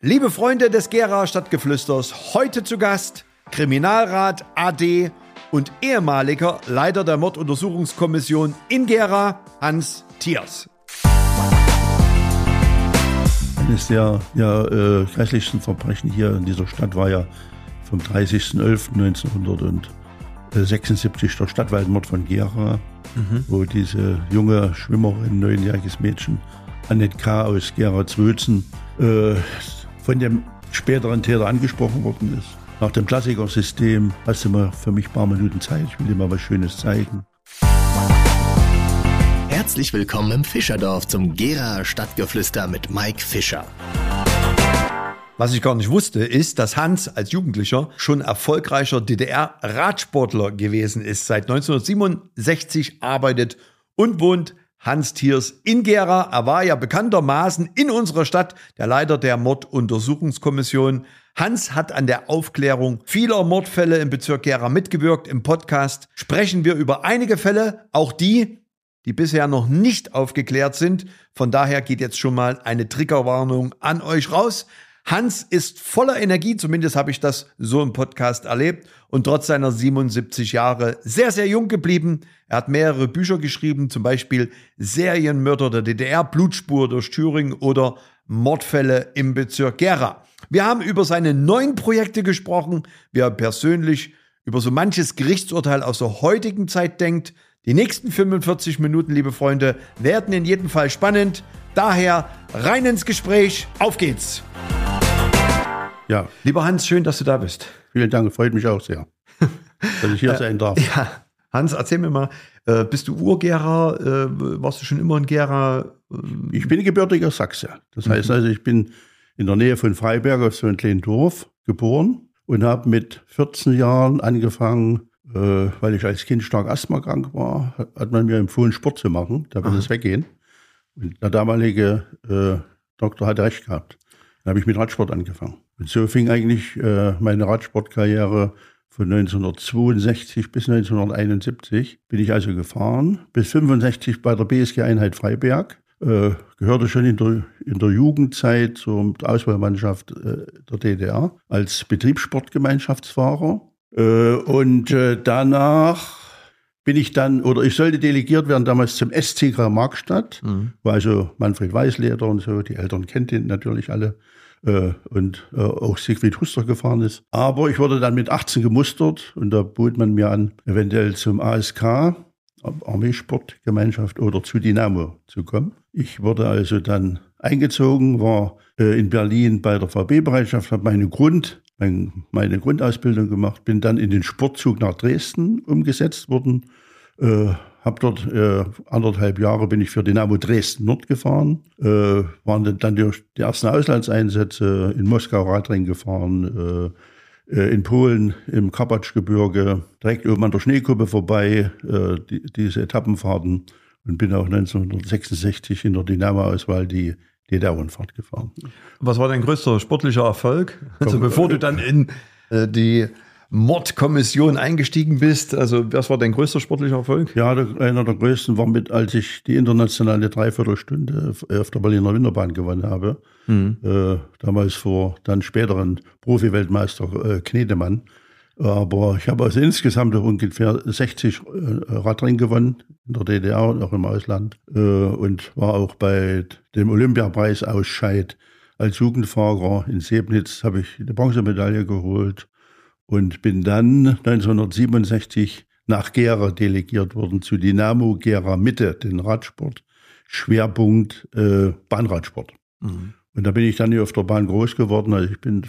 Liebe Freunde des Gera Stadtgeflüsters, heute zu Gast Kriminalrat AD und ehemaliger Leiter der Morduntersuchungskommission in Gera, Hans Thiers. Eines der ja, äh, grässlichsten Verbrechen hier in dieser Stadt war ja vom 30.11.1976 der Stadtwaldmord von Gera, mhm. wo diese junge Schwimmerin, neunjähriges Mädchen, Annette K. aus Gera-Zwötzen, äh, von dem späteren Täter angesprochen worden ist. Nach dem Klassikersystem hast du mal für mich ein paar Minuten Zeit. Ich will dir mal was Schönes zeigen. Herzlich willkommen im Fischerdorf zum Gera Stadtgeflüster mit Mike Fischer. Was ich gar nicht wusste, ist, dass Hans als Jugendlicher schon erfolgreicher DDR-Radsportler gewesen ist. Seit 1967 arbeitet und wohnt Hans Thiers in Gera. Er war ja bekanntermaßen in unserer Stadt der Leiter der Morduntersuchungskommission. Hans hat an der Aufklärung vieler Mordfälle im Bezirk Gera mitgewirkt. Im Podcast sprechen wir über einige Fälle, auch die, die bisher noch nicht aufgeklärt sind. Von daher geht jetzt schon mal eine Triggerwarnung an euch raus. Hans ist voller Energie, zumindest habe ich das so im Podcast erlebt und trotz seiner 77 Jahre sehr, sehr jung geblieben. Er hat mehrere Bücher geschrieben, zum Beispiel Serienmörder der DDR, Blutspur durch Thüringen oder Mordfälle im Bezirk Gera. Wir haben über seine neuen Projekte gesprochen, wie er persönlich über so manches Gerichtsurteil aus der heutigen Zeit denkt. Die nächsten 45 Minuten, liebe Freunde, werden in jedem Fall spannend. Daher rein ins Gespräch. Auf geht's! Ja. Lieber Hans, schön, dass du da bist. Vielen Dank, freut mich auch sehr, dass ich hier sein darf. Ja. Hans, erzähl mir mal, äh, bist du Urgera? Äh, warst du schon immer in Gera? Ich bin gebürtiger Sachse. Das mhm. heißt also, ich bin in der Nähe von Freiberg auf so einem kleinen Dorf geboren und habe mit 14 Jahren angefangen, äh, weil ich als Kind stark asthmakrank war, hat man mir empfohlen, Sport zu machen. Da wird es weggehen. Und der damalige äh, Doktor hatte recht gehabt. Dann habe ich mit Radsport angefangen. Und so fing eigentlich äh, meine Radsportkarriere von 1962 bis 1971 bin ich also gefahren, bis 65 bei der BSG-Einheit Freiberg. Äh, gehörte schon in der, in der Jugendzeit zur Auswahlmannschaft äh, der DDR als Betriebssportgemeinschaftsfahrer. Äh, und äh, danach bin ich dann, oder ich sollte delegiert werden damals zum SCK Markstadt, mhm. wo also Manfred Weißleder und so, die Eltern kennt ihn natürlich alle, äh, und äh, auch Siegfried Huster gefahren ist. Aber ich wurde dann mit 18 gemustert und da bot man mir an, eventuell zum ASK, Armeesportgemeinschaft oder zu Dynamo zu kommen. Ich wurde also dann eingezogen, war äh, in Berlin bei der VB-Bereitschaft, habe meine Grund, mein, meine Grundausbildung gemacht, bin dann in den Sportzug nach Dresden umgesetzt worden, äh, habe dort äh, anderthalb Jahre bin ich für Dynamo Dresden Nord gefahren, äh, waren dann die, die ersten Auslandseinsätze in Moskau Radring gefahren, äh, äh, in Polen im Karpatschgebirge, direkt oben an der Schneekuppe vorbei, äh, die, diese Etappenfahrten und bin auch 1966 in der Dynamo-Auswahl die DDR-Rundfahrt gefahren. Was war dein größter sportlicher Erfolg? Also bevor du dann in äh, die Mordkommission eingestiegen bist. Also, was war dein größter sportlicher Erfolg? Ja, einer der größten war mit, als ich die internationale Dreiviertelstunde auf der Berliner Winterbahn gewonnen habe. Mhm. Äh, damals vor dann späteren Profi-Weltmeister äh, Knedemann. Aber ich habe also insgesamt ungefähr 60 äh, Radrennen gewonnen in der DDR und auch im Ausland. Äh, und war auch bei dem Olympiapreis Ausscheid als Jugendfahrer in Sebnitz habe ich eine Bronzemedaille geholt und bin dann 1967 nach Gera delegiert worden zu Dynamo Gera Mitte, den Radsport. Schwerpunkt äh, Bahnradsport. Mhm. Und da bin ich dann hier auf der Bahn groß geworden. Also ich bin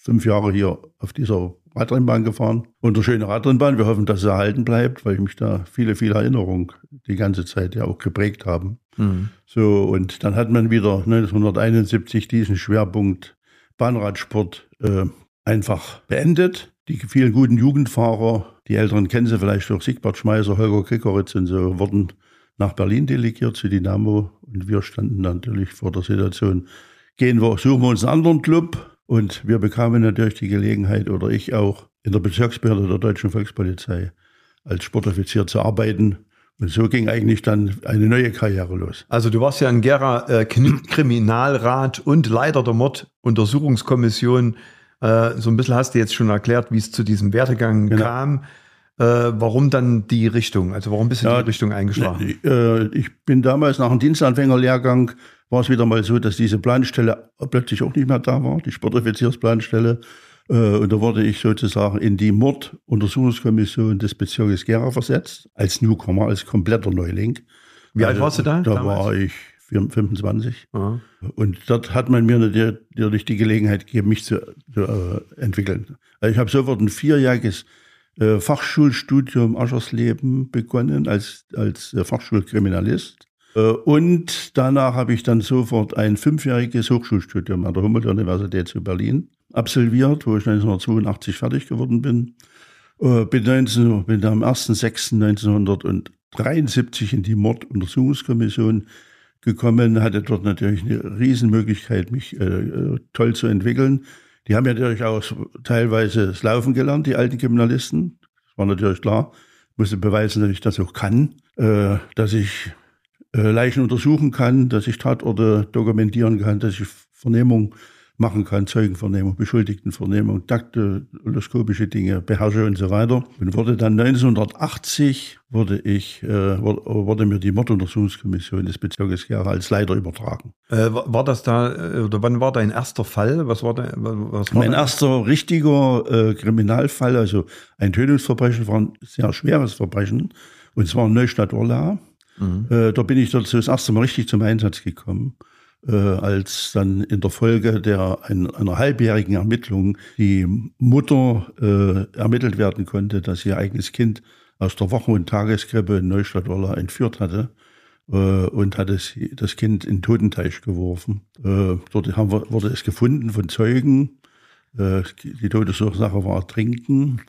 fünf Jahre hier auf dieser Radrennbahn gefahren. Und eine schöne Radrennbahn. Wir hoffen, dass sie erhalten bleibt, weil mich da viele, viele Erinnerungen die ganze Zeit ja auch geprägt haben. Mhm. So, und dann hat man wieder 1971 diesen Schwerpunkt Bahnradsport äh, einfach beendet. Die vielen guten Jugendfahrer, die Älteren kennen sie vielleicht auch, Siegbert Schmeiser, Holger Krikoritz und so, wurden nach Berlin delegiert zu Dynamo und wir standen natürlich vor der Situation, gehen wir, suchen wir uns einen anderen Club und wir bekamen natürlich die Gelegenheit oder ich auch in der Bezirksbehörde der Deutschen Volkspolizei als Sportoffizier zu arbeiten Und so ging eigentlich dann eine neue Karriere los. Also du warst ja in Gera äh, Kriminalrat und Leiter der Morduntersuchungskommission. Äh, so ein bisschen hast du jetzt schon erklärt, wie es zu diesem Werdegang genau. kam. Äh, warum dann die Richtung? Also warum bist du ja, die Richtung eingeschlagen? Äh, ich bin damals nach dem Dienstanfängerlehrgang, war es wieder mal so, dass diese Planstelle plötzlich auch nicht mehr da war, die Sportoffiziersplanstelle. Äh, und da wurde ich sozusagen in die Morduntersuchungskommission des Bezirkes Gera versetzt, als Newcomer, als kompletter Neuling. Wie alt warst du da? Da damals? war ich 25. Aha. Und dort hat man mir natürlich die Gelegenheit gegeben, mich zu, zu äh, entwickeln. Also ich habe sofort ein vierjähriges äh, Fachschulstudium Aschersleben begonnen als, als äh, Fachschulkriminalist. Äh, und danach habe ich dann sofort ein fünfjähriges Hochschulstudium an der Humboldt-Universität zu Berlin absolviert, wo ich 1982 fertig geworden bin. Äh, bin, 19, bin am 1.6.1973 in die Morduntersuchungskommission gekommen, hatte dort natürlich eine Riesenmöglichkeit, mich äh, äh, toll zu entwickeln. Die haben ja auch teilweise das Laufen gelernt, die alten Kriminalisten. Das war natürlich klar. Ich musste beweisen, dass ich das auch kann, äh, dass ich äh, Leichen untersuchen kann, dass ich Tatorte dokumentieren kann, dass ich Vernehmung machen kann, Zeugenvernehmung, Beschuldigtenvernehmung, daktyloskopische Dinge beherrsche und so weiter. Und wurde dann 1980 wurde ich, äh, wurde mir die Morduntersuchungskommission des Bezirkes Gera als Leiter übertragen. Äh, war das da, äh, oder wann war dein erster Fall? Was war, da, was war mein da? erster richtiger äh, Kriminalfall, also ein Tötungsverbrechen, war ein sehr schweres Verbrechen. Und zwar in Neustadt-Orla. Mhm. Äh, da bin ich dazu das erste Mal richtig zum Einsatz gekommen als dann in der Folge der ein, einer halbjährigen Ermittlung die Mutter äh, ermittelt werden konnte, dass ihr eigenes Kind aus der Wochen- und Tageskrippe in Neustadt-Oller entführt hatte äh, und hatte das Kind in den Totenteich geworfen. Äh, dort wir, wurde es gefunden von Zeugen. Äh, die Todesursache war Ertrinken.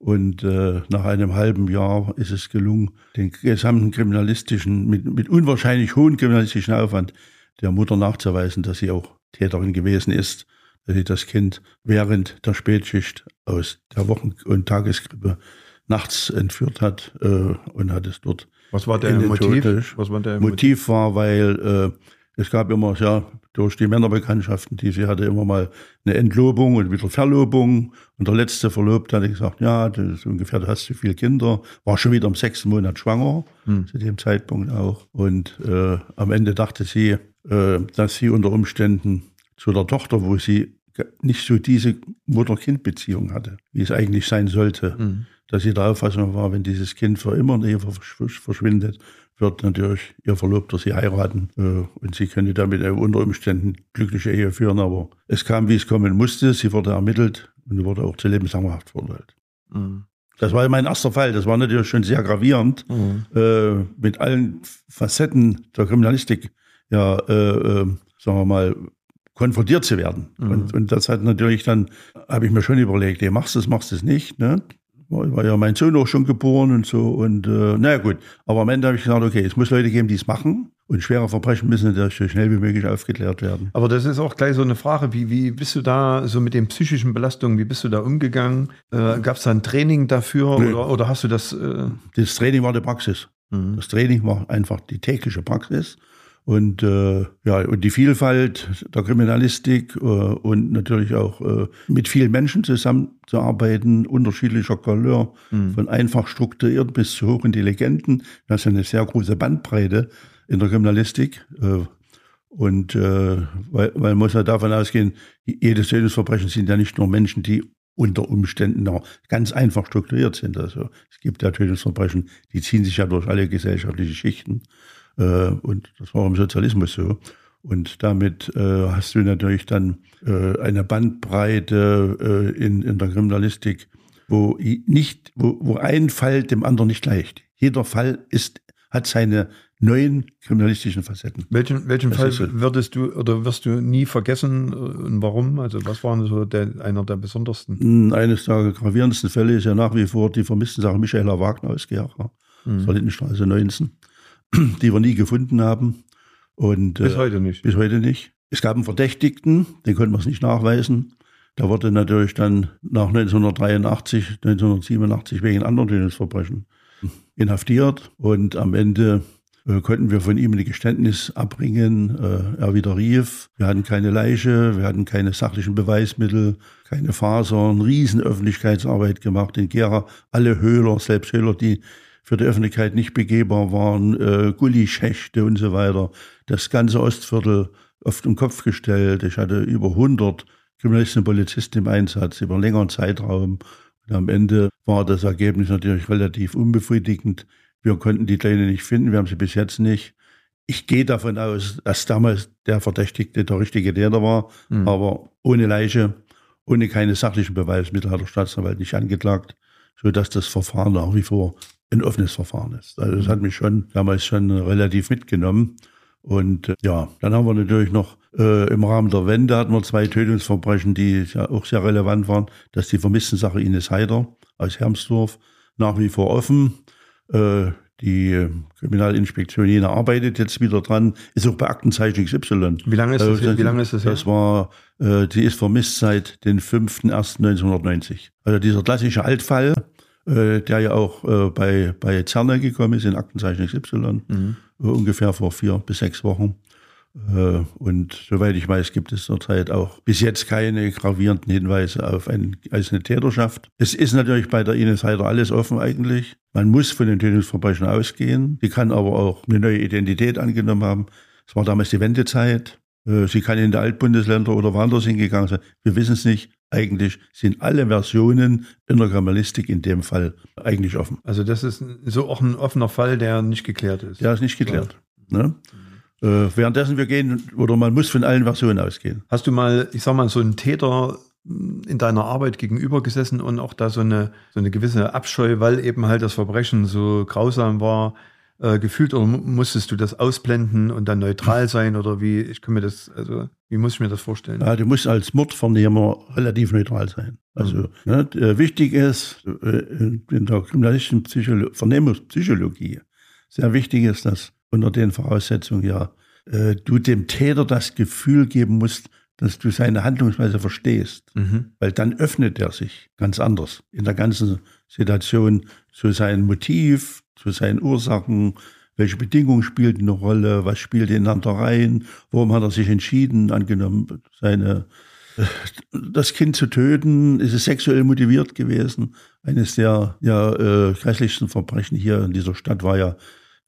Und äh, nach einem halben Jahr ist es gelungen, den gesamten kriminalistischen, mit, mit unwahrscheinlich hohen kriminalistischen Aufwand, der Mutter nachzuweisen, dass sie auch Täterin gewesen ist, dass sie das Kind während der Spätschicht aus der Wochen- und Tageskrippe nachts entführt hat äh, und hat es dort. Was war der Motiv? Was war der Motiv war, weil äh, es gab immer, ja, durch die Männerbekanntschaften, die sie hatte, immer mal eine Entlobung und wieder Verlobung. Und der letzte Verlobte hatte gesagt, ja, das ist ungefähr, du hast zu viele Kinder. War schon wieder im sechsten Monat schwanger, hm. zu dem Zeitpunkt auch. Und äh, am Ende dachte sie, dass sie unter Umständen zu der Tochter, wo sie nicht so diese Mutter-Kind-Beziehung hatte, wie es eigentlich sein sollte, hm. dass sie der Auffassung war, wenn dieses Kind für immer verschwindet, wird natürlich ihr Verlobter sie heiraten äh, und sie könnte damit unter Umständen glückliche Ehe führen. Aber es kam, wie es kommen musste. Sie wurde ermittelt und wurde auch zu lebenslangerhaft verurteilt. Mhm. Das war mein erster Fall. Das war natürlich schon sehr gravierend, mhm. äh, mit allen Facetten der Kriminalistik, ja, äh, äh, sagen wir mal, konfrontiert zu werden. Mhm. Und, und das hat natürlich dann, habe ich mir schon überlegt, ey, machst du es, machst du es nicht. Ne? war, war ja mein Sohn auch schon geboren und so. Und äh, naja gut, aber am Ende habe ich gesagt, okay, es muss Leute geben, die es machen. Und schwere Verbrechen müssen natürlich so schnell wie möglich aufgeklärt werden. Aber das ist auch gleich so eine Frage, wie, wie bist du da so mit den psychischen Belastungen, wie bist du da umgegangen? Äh, Gab es da ein Training dafür oder, oder hast du das? Äh das Training war die Praxis. Mhm. Das Training war einfach die tägliche Praxis. Und äh, ja, und die Vielfalt der Kriminalistik äh, und natürlich auch äh, mit vielen Menschen zusammenzuarbeiten, unterschiedlicher Couleur, mhm. von einfach strukturierten bis zu hochintelligenten. Das ist eine sehr große Bandbreite in der Kriminalistik. Äh, und äh, weil, weil man muss ja davon ausgehen, jedes Tötungsverbrechen sind ja nicht nur Menschen, die unter Umständen noch ganz einfach strukturiert sind. Also es gibt ja Tötungsverbrechen, die ziehen sich ja durch alle gesellschaftlichen Schichten. Äh, und das war im Sozialismus so. Und damit äh, hast du natürlich dann äh, eine Bandbreite äh, in, in der Kriminalistik, wo nicht, wo, wo ein Fall dem anderen nicht gleicht. Jeder Fall ist, hat seine neuen kriminalistischen Facetten. Welchen, welchen Fall so. würdest du oder wirst du nie vergessen und warum? Also was waren so der, einer der besondersten? Hm, eines der gravierendsten Fälle ist ja nach wie vor die vermissten Sache Michaela Wagner aus Gera, mhm. Lindenstraße 19. die wir nie gefunden haben. Und, bis äh, heute nicht. Bis heute nicht. Es gab einen Verdächtigten, den konnten wir es nicht nachweisen. Der wurde natürlich dann nach 1983, 1987 wegen anderen Tötungsverbrechen inhaftiert und am Ende äh, konnten wir von ihm ein Geständnis abbringen. Äh, er widerrief. Wir hatten keine Leiche, wir hatten keine sachlichen Beweismittel, keine Fasern, riesen Öffentlichkeitsarbeit gemacht in Gera. Alle Höhler, selbst Höhler, die für die Öffentlichkeit nicht begehbar waren, äh, Gullischächte und so weiter. Das ganze Ostviertel auf den Kopf gestellt. Ich hatte über 100 Kriminalisten und Polizisten im Einsatz über einen längeren Zeitraum. Und am Ende war das Ergebnis natürlich relativ unbefriedigend. Wir konnten die Kleine nicht finden, wir haben sie bis jetzt nicht. Ich gehe davon aus, dass damals der Verdächtigte der richtige Täter war, mhm. aber ohne Leiche, ohne keine sachlichen Beweismittel hat der Staatsanwalt nicht angeklagt, sodass das Verfahren nach wie vor ein offenes Verfahren ist. Also das hat mich schon damals schon relativ mitgenommen. Und äh, ja, dann haben wir natürlich noch äh, im Rahmen der Wende hatten wir zwei Tötungsverbrechen, die ja auch sehr relevant waren. Das ist die Vermisstensache Ines Heider aus Hermsdorf, nach wie vor offen. Äh, die Kriminalinspektion Jena arbeitet jetzt wieder dran, ist auch bei Aktenzeichen XY. Wie lange ist das, also, wie lange ist das Das war, äh, die ist vermisst seit den 5.1.1990. Also dieser klassische Altfall, äh, der ja auch äh, bei, bei Zerner gekommen ist, in Aktenzeichen XY, mhm. äh, ungefähr vor vier bis sechs Wochen. Äh, und soweit ich weiß, gibt es zurzeit auch bis jetzt keine gravierenden Hinweise auf eine, als eine Täterschaft. Es ist natürlich bei der Ines Heider alles offen eigentlich. Man muss von den Tötungsverbrechen ausgehen. Sie kann aber auch eine neue Identität angenommen haben. Es war damals die Wendezeit. Äh, sie kann in die Altbundesländer oder woanders hingegangen sein. Wir wissen es nicht. Eigentlich sind alle Versionen in der Kriminalistik in dem Fall eigentlich offen. Also das ist so auch ein offener Fall, der nicht geklärt ist. Der ist nicht geklärt. Ne? Äh, währenddessen wir gehen, oder man muss von allen Versionen ausgehen. Hast du mal, ich sag mal, so einen Täter in deiner Arbeit gegenüber gesessen und auch da so eine, so eine gewisse Abscheu, weil eben halt das Verbrechen so grausam war, äh, gefühlt oder musstest du das ausblenden und dann neutral sein oder wie, ich kann mir das, also wie muss ich mir das vorstellen? Ja, du musst als Mordvernehmer relativ neutral sein. Also mhm. ne, äh, wichtig ist äh, in der kriminalistischen Psycholo Vernehmungspsychologie, sehr wichtig ist, dass unter den Voraussetzungen ja äh, du dem Täter das Gefühl geben musst, dass du seine Handlungsweise verstehst, mhm. weil dann öffnet er sich ganz anders in der ganzen Situation zu seinem Motiv, zu seinen Ursachen, welche Bedingungen spielten eine Rolle, was spielt ineinander rein, warum hat er sich entschieden, angenommen, seine, äh, das Kind zu töten, ist es sexuell motiviert gewesen. Eines der ja, äh, grässlichsten Verbrechen hier in dieser Stadt war ja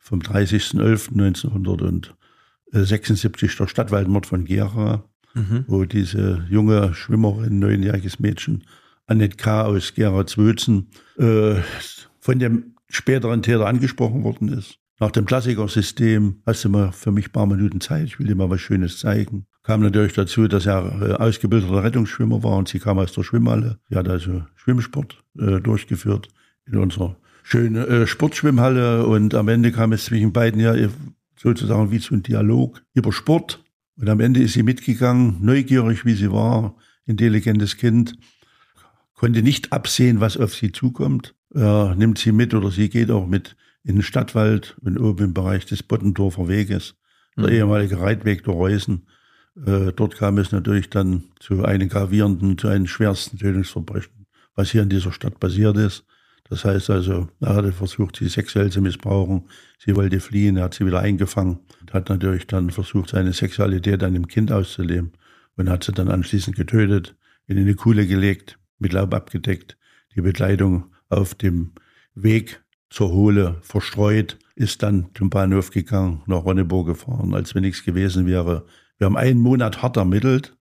vom 30.11.1976 der Stadtwaldmord von Gera, mhm. wo diese junge Schwimmerin, neunjähriges Mädchen, Annette K. aus Gera-Zwötzen, äh, von dem späteren Täter angesprochen worden ist. Nach dem Klassikersystem hast du mal für mich ein paar Minuten Zeit, ich will dir mal was Schönes zeigen. Kam natürlich dazu, dass er äh, ausgebildeter Rettungsschwimmer war und sie kam aus der Schwimmhalle. Sie hat also Schwimmsport äh, durchgeführt in unserer schöne äh, Sportschwimmhalle und am Ende kam es zwischen beiden ja sozusagen wie zu einem Dialog über Sport. Und am Ende ist sie mitgegangen, neugierig wie sie war, intelligentes Kind, konnte nicht absehen, was auf sie zukommt. Er nimmt sie mit oder sie geht auch mit in den Stadtwald und oben im Bereich des Bottendorfer Weges, der mhm. ehemalige Reitweg der Reusen. Äh, dort kam es natürlich dann zu einem gravierenden, zu einem schwersten Tötungsverbrechen, was hier in dieser Stadt passiert ist. Das heißt also, er hatte versucht, sie sexuell zu missbrauchen. Sie wollte fliehen, er hat sie wieder eingefangen und hat natürlich dann versucht, seine Sexualität an dem Kind auszuleben und hat sie dann anschließend getötet, in eine Kuhle gelegt, mit Laub abgedeckt, die Bekleidung auf dem Weg zur Hohle verstreut, ist dann zum Bahnhof gegangen, nach Ronneburg gefahren, als wenn nichts gewesen wäre. Wir haben einen Monat hart ermittelt,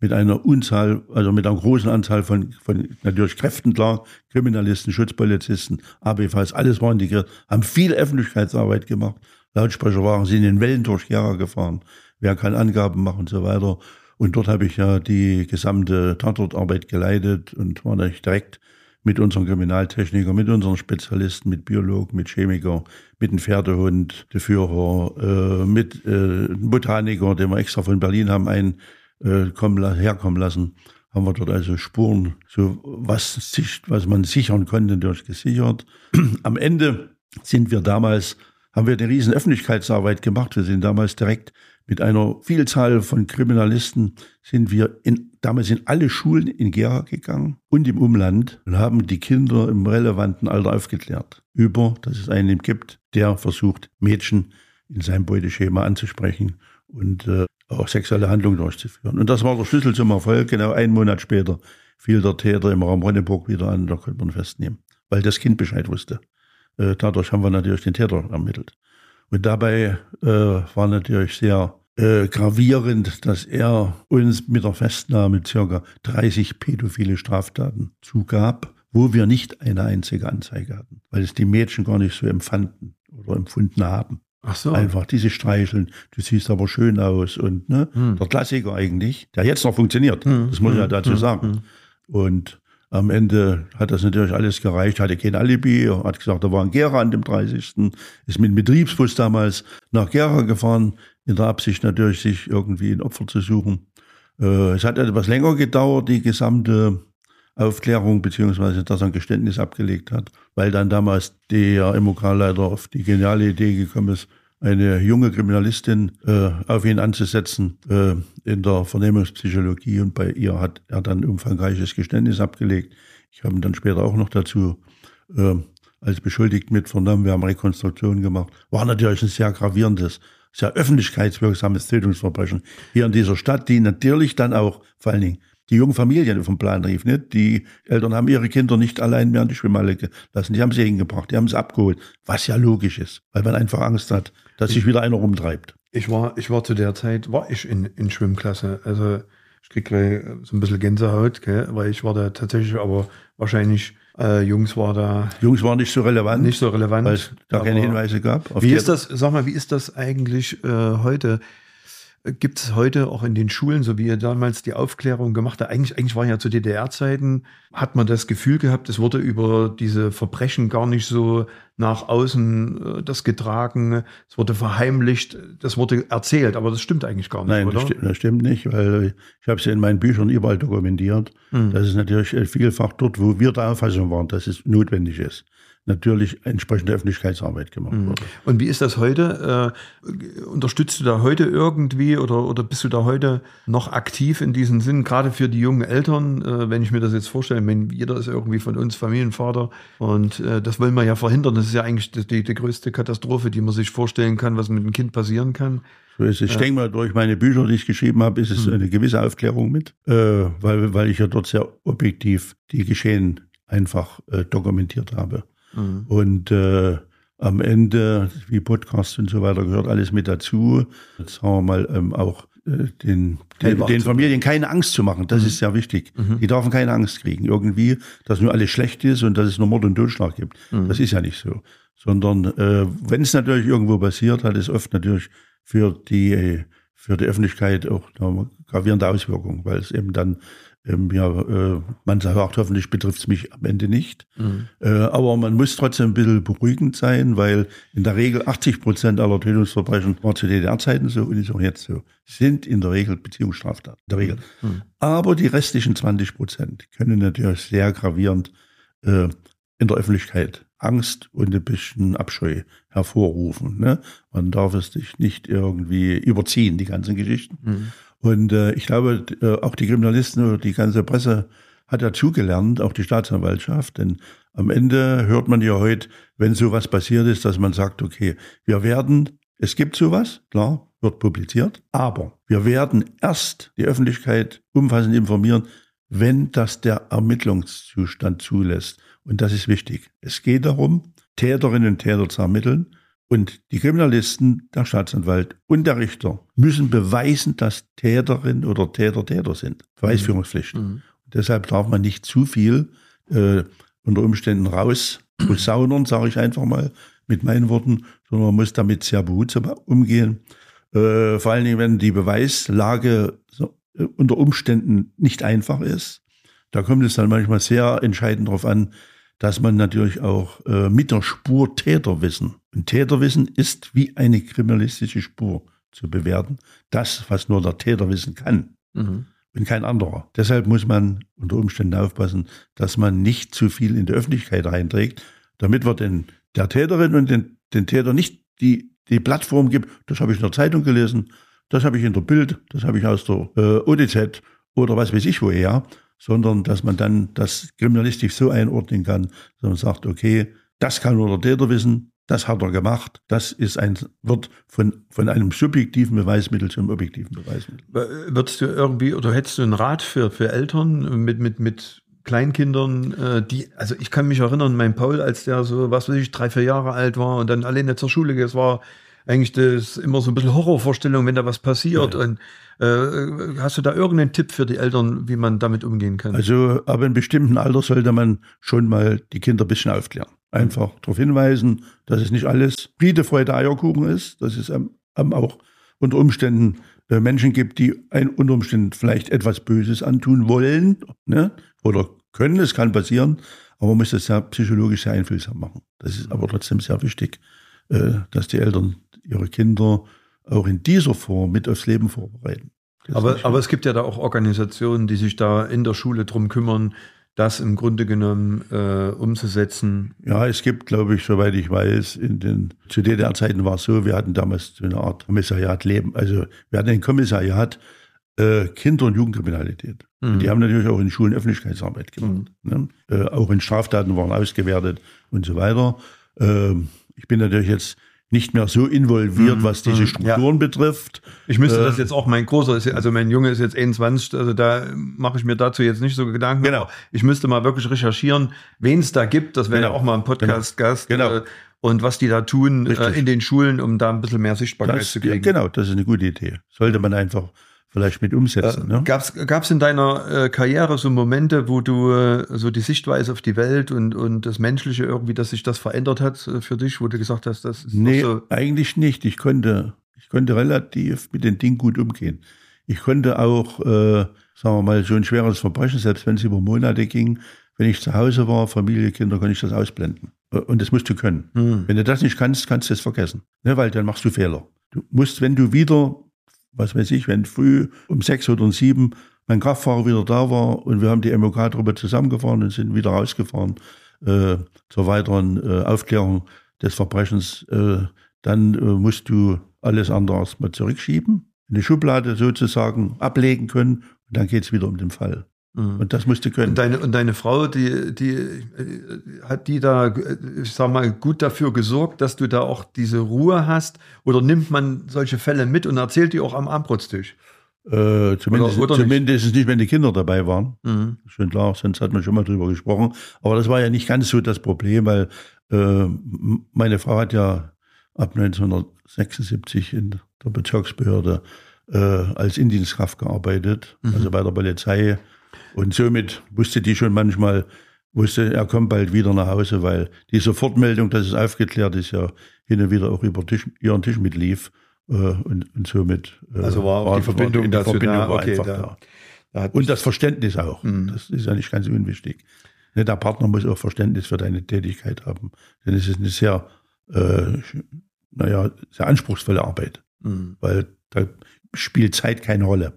mit einer Unzahl, also mit einer großen Anzahl von, von natürlich Kräften, klar, Kriminalisten, Schutzpolizisten, ABVs, alles waren die, haben viel Öffentlichkeitsarbeit gemacht. Lautsprecher waren, sind in Wellen durch Gera gefahren. Wer kann Angaben machen und so weiter. Und dort habe ich ja die gesamte Tatortarbeit geleitet und war natürlich direkt mit unseren Kriminaltechnikern, mit unseren Spezialisten, mit Biologen, mit Chemiker, mit dem Pferdehund, der Führer, äh, mit äh, Botaniker, den wir extra von Berlin haben, einen äh, kommen, herkommen lassen, haben wir dort also Spuren, so was, sich, was man sichern konnte, durchgesichert. Am Ende sind wir damals, haben wir eine riesen Öffentlichkeitsarbeit gemacht. Wir sind damals direkt mit einer Vielzahl von Kriminalisten sind wir in, damals in alle Schulen in Gera gegangen und im Umland und haben die Kinder im relevanten Alter aufgeklärt über, dass es einen gibt, der versucht, Mädchen in seinem Beuteschema anzusprechen und äh, auch sexuelle Handlungen durchzuführen. Und das war der Schlüssel zum Erfolg. Genau einen Monat später fiel der Täter im Raum Ronneburg wieder an, da konnte man festnehmen, weil das Kind Bescheid wusste. Äh, dadurch haben wir natürlich den Täter ermittelt. Und dabei äh, war natürlich sehr äh, gravierend, dass er uns mit der Festnahme circa 30 pädophile Straftaten zugab, wo wir nicht eine einzige Anzeige hatten, weil es die Mädchen gar nicht so empfanden oder empfunden haben. Ach so. Einfach diese Streicheln, du siehst aber schön aus und ne, Hm. der Klassiker eigentlich, der jetzt noch funktioniert, das muss ich ja dazu sagen. Und am Ende hat das natürlich alles gereicht, hatte kein Alibi, hat gesagt, er war in Gera an dem 30. Ist mit dem Betriebsbus damals nach Gera gefahren, in der Absicht natürlich, sich irgendwie ein Opfer zu suchen. Äh, es hat etwas länger gedauert, die gesamte Aufklärung, beziehungsweise dass er ein Geständnis abgelegt hat, weil dann damals der MOK-Leiter auf die geniale Idee gekommen ist, eine junge Kriminalistin äh, auf ihn anzusetzen äh, in der Vernehmungspsychologie und bei ihr hat er dann umfangreiches Geständnis abgelegt. Ich habe ihn dann später auch noch dazu äh, als beschuldigt mit vernommen. Wir haben Rekonstruktionen gemacht. War natürlich ein sehr gravierendes, sehr öffentlichkeitswirksames Tötungsverbrechen hier in dieser Stadt, die natürlich dann auch vor allen Dingen die jungen Familien auf den Plan rief. Nicht? Die Eltern haben ihre Kinder nicht allein mehr in die Schwimmhalle gelassen. Die haben sie hingebracht, die haben sie abgeholt, was ja logisch ist, weil man einfach Angst hat, dass sich wieder einer rumtreibt. Ich war, ich war zu der Zeit, war ich in, in Schwimmklasse. Also ich krieg gleich so ein bisschen Gänsehaut, gell? weil ich war da tatsächlich, aber wahrscheinlich äh, Jungs war da Jungs waren nicht so relevant, nicht so relevant. weil es da keine Hinweise gab. Wie ist das, sag mal, wie ist das eigentlich äh, heute? Gibt es heute auch in den Schulen, so wie ihr damals die Aufklärung gemacht habt, eigentlich, eigentlich war ja zu DDR-Zeiten, hat man das Gefühl gehabt, es wurde über diese Verbrechen gar nicht so nach außen äh, das getragen, es wurde verheimlicht, das wurde erzählt, aber das stimmt eigentlich gar nicht, Nein, das stimmt, das stimmt nicht, weil ich habe es ja in meinen Büchern überall dokumentiert. Hm. Das ist natürlich vielfach dort, wo wir der Auffassung waren, dass es notwendig ist, natürlich entsprechende Öffentlichkeitsarbeit gemacht Mhm. wurde. Und wie ist das heute? Äh, unterstützt du da heute irgendwie oder, oder bist du da heute noch aktiv in diesem Sinn, gerade für die jungen Eltern, äh, wenn ich mir das jetzt vorstelle, wenn jeder ist irgendwie von uns Familienvater und äh, das wollen wir ja verhindern. Das ist ja eigentlich die, die, größte Katastrophe, die man sich vorstellen kann, was mit dem Kind passieren kann. So ist es. Ich denke mal, durch meine Bücher, die ich geschrieben habe, ist es Hm. eine gewisse Aufklärung mit, äh, weil, weil ich ja dort sehr objektiv die Geschehen einfach äh, dokumentiert habe. Mhm. Und äh, am Ende, wie Podcasts und so weiter, gehört alles mit dazu. Jetzt sagen wir mal, ähm, auch äh, den, den, den Familien keine Angst zu machen. Das ist sehr wichtig. Die dürfen keine Angst kriegen. Irgendwie, dass nur alles schlecht ist und dass es nur Mord und Totschlag gibt. Das ist ja nicht so. Sondern äh, wenn es natürlich irgendwo passiert, hat es oft natürlich für die, äh, für die Öffentlichkeit auch eine gravierende Auswirkung, weil es eben dann ähm, ja, äh, man sagt, hoffentlich betrifft es mich am Ende nicht. Mhm. Äh, aber man muss trotzdem ein bisschen beruhigend sein, weil in der Regel 80 Prozent aller Tötungsverbrechen war zu DDR-Zeiten so und ist auch jetzt so, sind in der Regel Beziehungsstraftaten. In der Regel. Mhm. Aber die restlichen 20 Prozent können natürlich sehr gravierend äh, in der Öffentlichkeit Angst und ein bisschen Abscheu hervorrufen. Ne? Man darf es sich nicht irgendwie überziehen, die ganzen Geschichten. Mhm. Und äh, ich glaube, äh, auch die Kriminalisten oder die ganze Presse hat dazugelernt, auch die Staatsanwaltschaft. Denn am Ende hört man ja heute, wenn sowas passiert ist, dass man sagt, okay, wir werden, es gibt sowas, klar, wird publiziert, aber wir werden erst die Öffentlichkeit umfassend informieren, wenn das der Ermittlungszustand zulässt. Und das ist wichtig. Es geht darum, Täterinnen und Täter zu ermitteln. Und die Kriminalisten, der Staatsanwalt und der Richter müssen beweisen, dass Täterin oder Täter Täter sind. Beweisführungspflicht. Mhm. Deshalb darf man nicht zu viel äh, unter Umständen raus posaunern, sage ich einfach mal mit meinen Worten, sondern man muss damit sehr behutsam umgehen. Äh, vor allen Dingen, wenn die Beweislage so, äh, unter Umständen nicht einfach ist. Da kommt es dann manchmal sehr entscheidend darauf an, dass man natürlich auch äh, mit der Spur Täterwissen. Und Täterwissen ist wie eine kriminalistische Spur zu bewerten. Das, was nur der Täter wissen kann Mhm. und kein anderer. Deshalb muss man unter Umständen aufpassen, dass man nicht zu viel in die Öffentlichkeit reinträgt, damit wir den, der Täterin und den, den Täter nicht die, die Plattform gibt, das habe ich in der Zeitung gelesen, das habe ich in der Bild, das habe ich aus der äh, ODZ oder was weiß ich woher, sondern dass man dann das kriminalistisch so einordnen kann, dass man sagt, okay, das kann nur der Täter wissen, das hat er gemacht, das ist ein, wird von, von einem subjektiven Beweismittel zum objektiven Beweismittel. Würdest du irgendwie oder hättest du einen Rat für, für Eltern mit, mit, mit Kleinkindern, äh, die, also ich kann mich erinnern, mein Paul, als der so, was weiß ich, drei, vier Jahre alt war und dann alleine zur Schule geht, es war eigentlich das immer so ein bisschen Horrorvorstellung, wenn da was passiert. Ja. Und äh, hast du da irgendeinen Tipp für die Eltern, wie man damit umgehen kann? Also ab einem bestimmten Alter sollte man schon mal die Kinder ein bisschen aufklären. Einfach mhm. darauf hinweisen, dass es nicht alles Friede, Freude, Eierkuchen ist, dass es ähm, auch unter Umständen äh, Menschen gibt, die ein unter Umständen vielleicht etwas Böses antun wollen ne? oder können, es kann passieren, aber man muss das sehr psychologisch sehr einfühlsam machen. Das ist aber trotzdem sehr wichtig, äh, dass die Eltern ihre Kinder auch in dieser Form mit aufs Leben vorbereiten. aber, aber es gibt ja da auch Organisationen, die sich da in der Schule drum kümmern, das im Grunde genommen äh, umzusetzen. Ja, es gibt, glaube ich, soweit ich weiß, in den zu DDR-Zeiten war es so, wir hatten damals so eine Art Kommissariat Leben, also wir hatten ein Kommissariat äh, Kinder- und Jugendkriminalität. Mhm. Die haben natürlich auch in Schulen Öffentlichkeitsarbeit gemacht. Mhm. Ne? Äh, auch in Straftaten waren ausgewertet und so weiter. Ähm, ich bin natürlich jetzt nicht mehr so involviert, mhm. was diese mhm. Strukturen ja. betrifft. Ich müsste äh, das jetzt auch, mein großer, also mein Junge ist jetzt 21, also da mache ich mir dazu jetzt nicht so Gedanken. Genau. Ich müsste mal wirklich recherchieren, wen es da gibt. Das wäre genau. ja auch mal ein Podcast-Gast. Genau. genau. Äh, und was die da tun äh, in den Schulen, um da ein bisschen mehr Sichtbarkeit das, zu kriegen. Ja, genau, das ist eine gute Idee. Sollte man einfach vielleicht mit umsetzen. Äh, ne? Gab es in deiner äh, Karriere so Momente, wo du äh, so die Sichtweise auf die Welt und, und das Menschliche irgendwie, dass sich das verändert hat äh, für dich, wo du gesagt hast, das ist Nee, so eigentlich nicht. Ich konnte, ich konnte relativ mit den Dingen gut umgehen. Ich konnte auch, äh, sagen wir mal, so ein schweres Verbrechen, selbst wenn es über Monate ging, wenn ich zu Hause war, Familie, Kinder, konnte ich das ausblenden. Äh, und das musst du können. Hm. Wenn du das nicht kannst, kannst du es vergessen. Ne, weil dann machst du Fehler. Du musst, wenn du wieder was weiß ich, wenn früh um sechs oder um sieben mein Kraftfahrer wieder da war und wir haben die MOK-Truppe zusammengefahren und sind wieder rausgefahren äh, zur weiteren äh, Aufklärung des Verbrechens, äh, dann äh, musst du alles andere erstmal zurückschieben, in die Schublade sozusagen ablegen können und dann geht es wieder um den Fall. Mhm. Und das musste können. Und deine, und deine Frau, die, die hat die da, ich sag mal, gut dafür gesorgt, dass du da auch diese Ruhe hast? Oder nimmt man solche Fälle mit und erzählt die auch am Abendbrotstisch? Äh, zumindest, oder, oder zumindest nicht? nicht, wenn die Kinder dabei waren. Mhm. Schon klar, sonst hat man schon mal drüber gesprochen. Aber das war ja nicht ganz so das Problem, weil äh, meine Frau hat ja ab 1976 in der Bezirksbehörde äh, als Indienstkraft gearbeitet, mhm. also bei der Polizei und somit wusste die schon manchmal, wusste, er kommt bald wieder nach Hause, weil die Sofortmeldung, dass es aufgeklärt ist, ja hin und wieder auch über Tisch, ihren Tisch mitlief. Äh, und, und somit äh, also war auch die Verbindung, die Verbindung da, war okay, einfach da. da. und das Verständnis auch. Mhm. Das ist ja nicht ganz unwichtig. Ne, der Partner muss auch Verständnis für deine Tätigkeit haben. Denn es ist eine sehr, äh, naja, sehr anspruchsvolle Arbeit. Mhm. Weil da spielt Zeit keine Rolle.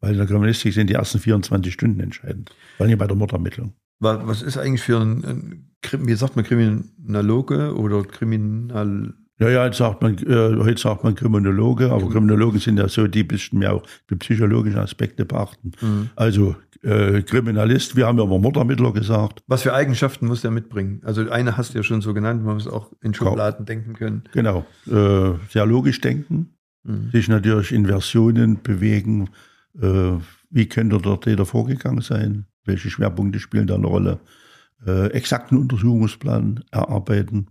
Weil in der Kriminalistik sind die ersten 24 Stunden entscheidend. Vor allem bei der Mordermittlung. Was ist eigentlich für ein, ein wie sagt man, Kriminologe oder Kriminal... Ja, ja, jetzt sagt man, äh, heute sagt man Kriminologe, aber Kriminologen sind ja so, die ein bisschen mehr auch die psychologischen Aspekte beachten. Mhm. Also äh, Kriminalist, wir haben ja immer Mordermittler gesagt. Was für Eigenschaften muss der mitbringen? Also eine hast du ja schon so genannt, man muss auch in Schubladen genau. denken können. Genau, äh, sehr logisch denken, mhm. sich natürlich in Versionen bewegen, wie könnte der Täter vorgegangen sein? Welche Schwerpunkte spielen da eine Rolle? Äh, exakten Untersuchungsplan erarbeiten.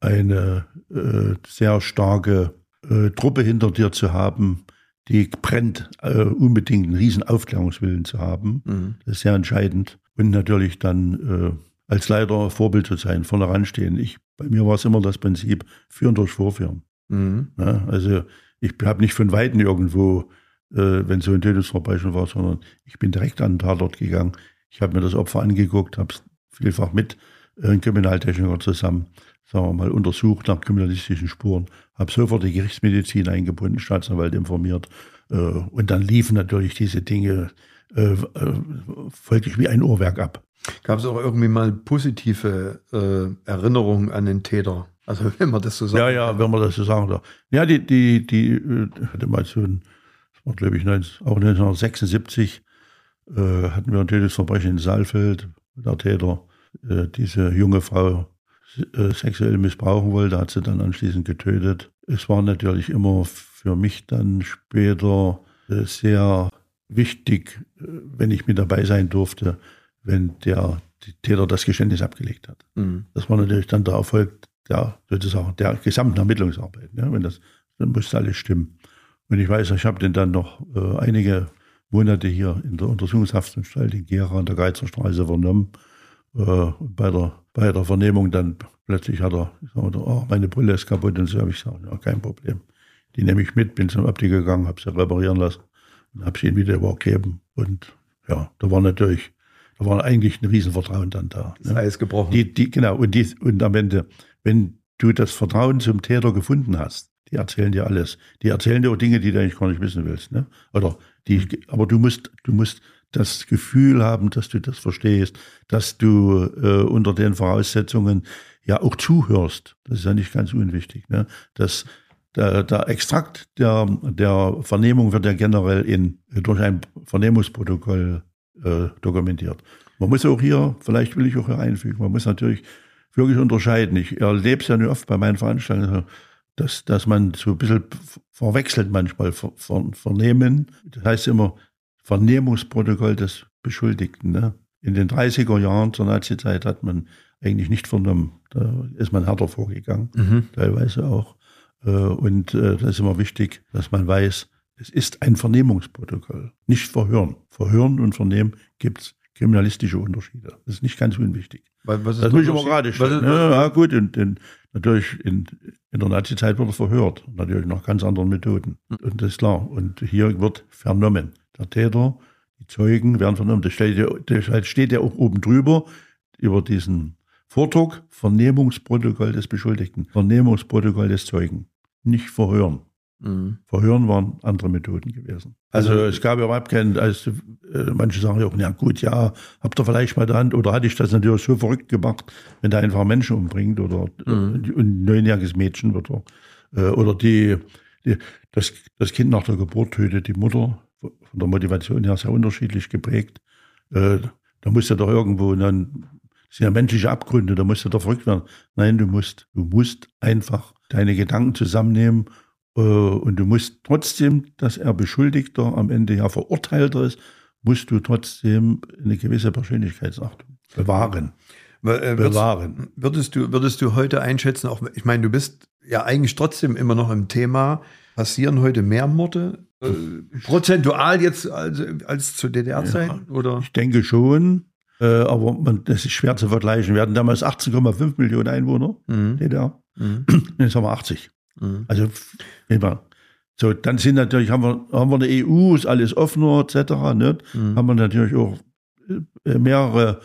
Eine äh, sehr starke äh, Truppe hinter dir zu haben, die brennt, äh, unbedingt einen riesen Aufklärungswillen zu haben. Mhm. Das ist sehr entscheidend. Und natürlich dann äh, als Leiter Vorbild zu sein, vorne ranstehen. Ich, bei mir war es immer das Prinzip, führen durch Vorführen. Mhm. Ja, also ich habe nicht von Weitem irgendwo äh, wenn so ein Tötungsverbrechen war, sondern ich bin direkt an den Tatort gegangen. Ich habe mir das Opfer angeguckt, habe es vielfach mit äh, einem Kriminaltechniker zusammen, sagen wir mal, untersucht nach kriminalistischen Spuren, habe sofort die Gerichtsmedizin eingebunden, Staatsanwalt informiert äh, und dann liefen natürlich diese Dinge äh, äh, folglich wie ein Uhrwerk ab. Gab es auch irgendwie mal positive äh, Erinnerungen an den Täter? Also wenn man das so sagt. Ja, ja, wenn man das so sagen darf. Ja, die, die, die äh, hatte mal so ein, war glaube ich 19, auch 1976, äh, hatten wir ein Tötungsverbrechen in Saalfeld, der Täter äh, diese junge Frau äh, sexuell missbrauchen wollte, hat sie dann anschließend getötet. Es war natürlich immer für mich dann später äh, sehr wichtig, äh, wenn ich mit dabei sein durfte, wenn der Täter das Geständnis abgelegt hat. Mhm. Das war natürlich dann der Erfolg der, sozusagen der gesamten Ermittlungsarbeit. Ne? Wenn das, dann musste alles stimmen. Und ich weiß, ich habe den dann noch äh, einige Monate hier in der Untersuchungshaftanstalt in Gera an der Geizerstraße vernommen. Äh, bei, der, bei der Vernehmung dann plötzlich hat er gesagt, oh, meine Brille ist kaputt und so habe ich gesagt, ja, kein Problem. Die nehme ich mit, bin zum Optiker gegangen, habe sie reparieren lassen und habe sie ihn wieder übergeben. Und ja, da war natürlich, da war eigentlich ein Riesenvertrauen dann da. Das ne? Eis gebrochen. Die, die, genau, und, die, und am Ende, wenn du das Vertrauen zum Täter gefunden hast, die erzählen dir alles. Die erzählen dir auch Dinge, die du eigentlich gar nicht wissen willst. Ne? Oder die, aber du musst, du musst das Gefühl haben, dass du das verstehst, dass du äh, unter den Voraussetzungen ja auch zuhörst. Das ist ja nicht ganz unwichtig. Ne? Das, der, der Extrakt der, der Vernehmung wird ja generell in, durch ein Vernehmungsprotokoll äh, dokumentiert. Man muss auch hier, vielleicht will ich auch hier einfügen, man muss natürlich wirklich unterscheiden. Ich erlebe es ja nur oft bei meinen Veranstaltungen, dass, dass man so ein bisschen verwechselt manchmal ver, ver, Vernehmen. Das heißt immer Vernehmungsprotokoll des Beschuldigten. Ne? In den 30er Jahren zur Nazizeit hat man eigentlich nicht vernommen. Da ist man härter vorgegangen, mhm. teilweise auch. Äh, und äh, das ist immer wichtig, dass man weiß, es ist ein Vernehmungsprotokoll, nicht Verhören. Verhören und Vernehmen gibt es kriminalistische Unterschiede. Das ist nicht ganz unwichtig. Was, was das muss ich immer gerade stellen. Ja, ja, gut, und, und natürlich in, in der Nazi-Zeit wird er verhört, natürlich nach ganz anderen Methoden. Und das ist klar. Und hier wird vernommen. Der Täter, die Zeugen werden vernommen. Das steht, das steht ja auch oben drüber über diesen Vordruck, Vernehmungsprotokoll des Beschuldigten, Vernehmungsprotokoll des Zeugen. Nicht verhören. Mhm. Verhören waren andere Methoden gewesen. Also es gab ja überhaupt keinen, also, äh, manche sagen ja auch, na gut, ja, habt ihr vielleicht mal da oder hatte ich das natürlich so verrückt gemacht, wenn der einfach Menschen umbringt oder mhm. äh, ein neunjähriges Mädchen oder, äh, oder die, die, das, das Kind nach der Geburt tötet die Mutter, von der Motivation her sehr unterschiedlich geprägt. Da muss ja doch irgendwo dann das sind ja menschliche Abgründe, da musst du doch verrückt werden. Nein, du musst, du musst einfach deine Gedanken zusammennehmen und du musst trotzdem, dass er Beschuldigter am Ende ja Verurteilter ist, musst du trotzdem eine gewisse Persönlichkeitsachtung bewahren. Äh, bewahren. Würdest du, würdest du heute einschätzen, auch, ich meine, du bist ja eigentlich trotzdem immer noch im Thema, passieren heute mehr Morde? Äh, prozentual jetzt als, als zu DDR-Zeiten? Ja, Ich denke schon. Äh, aber man, das ist schwer zu vergleichen. Wir hatten damals 18,5 Millionen Einwohner, mhm. DDR. Mhm. Jetzt haben wir 80. Mhm. Also immer. So, dann sind natürlich, haben wir, haben wir eine EU, ist alles offener, etc. Ne? Mhm. Haben wir natürlich auch äh, mehrere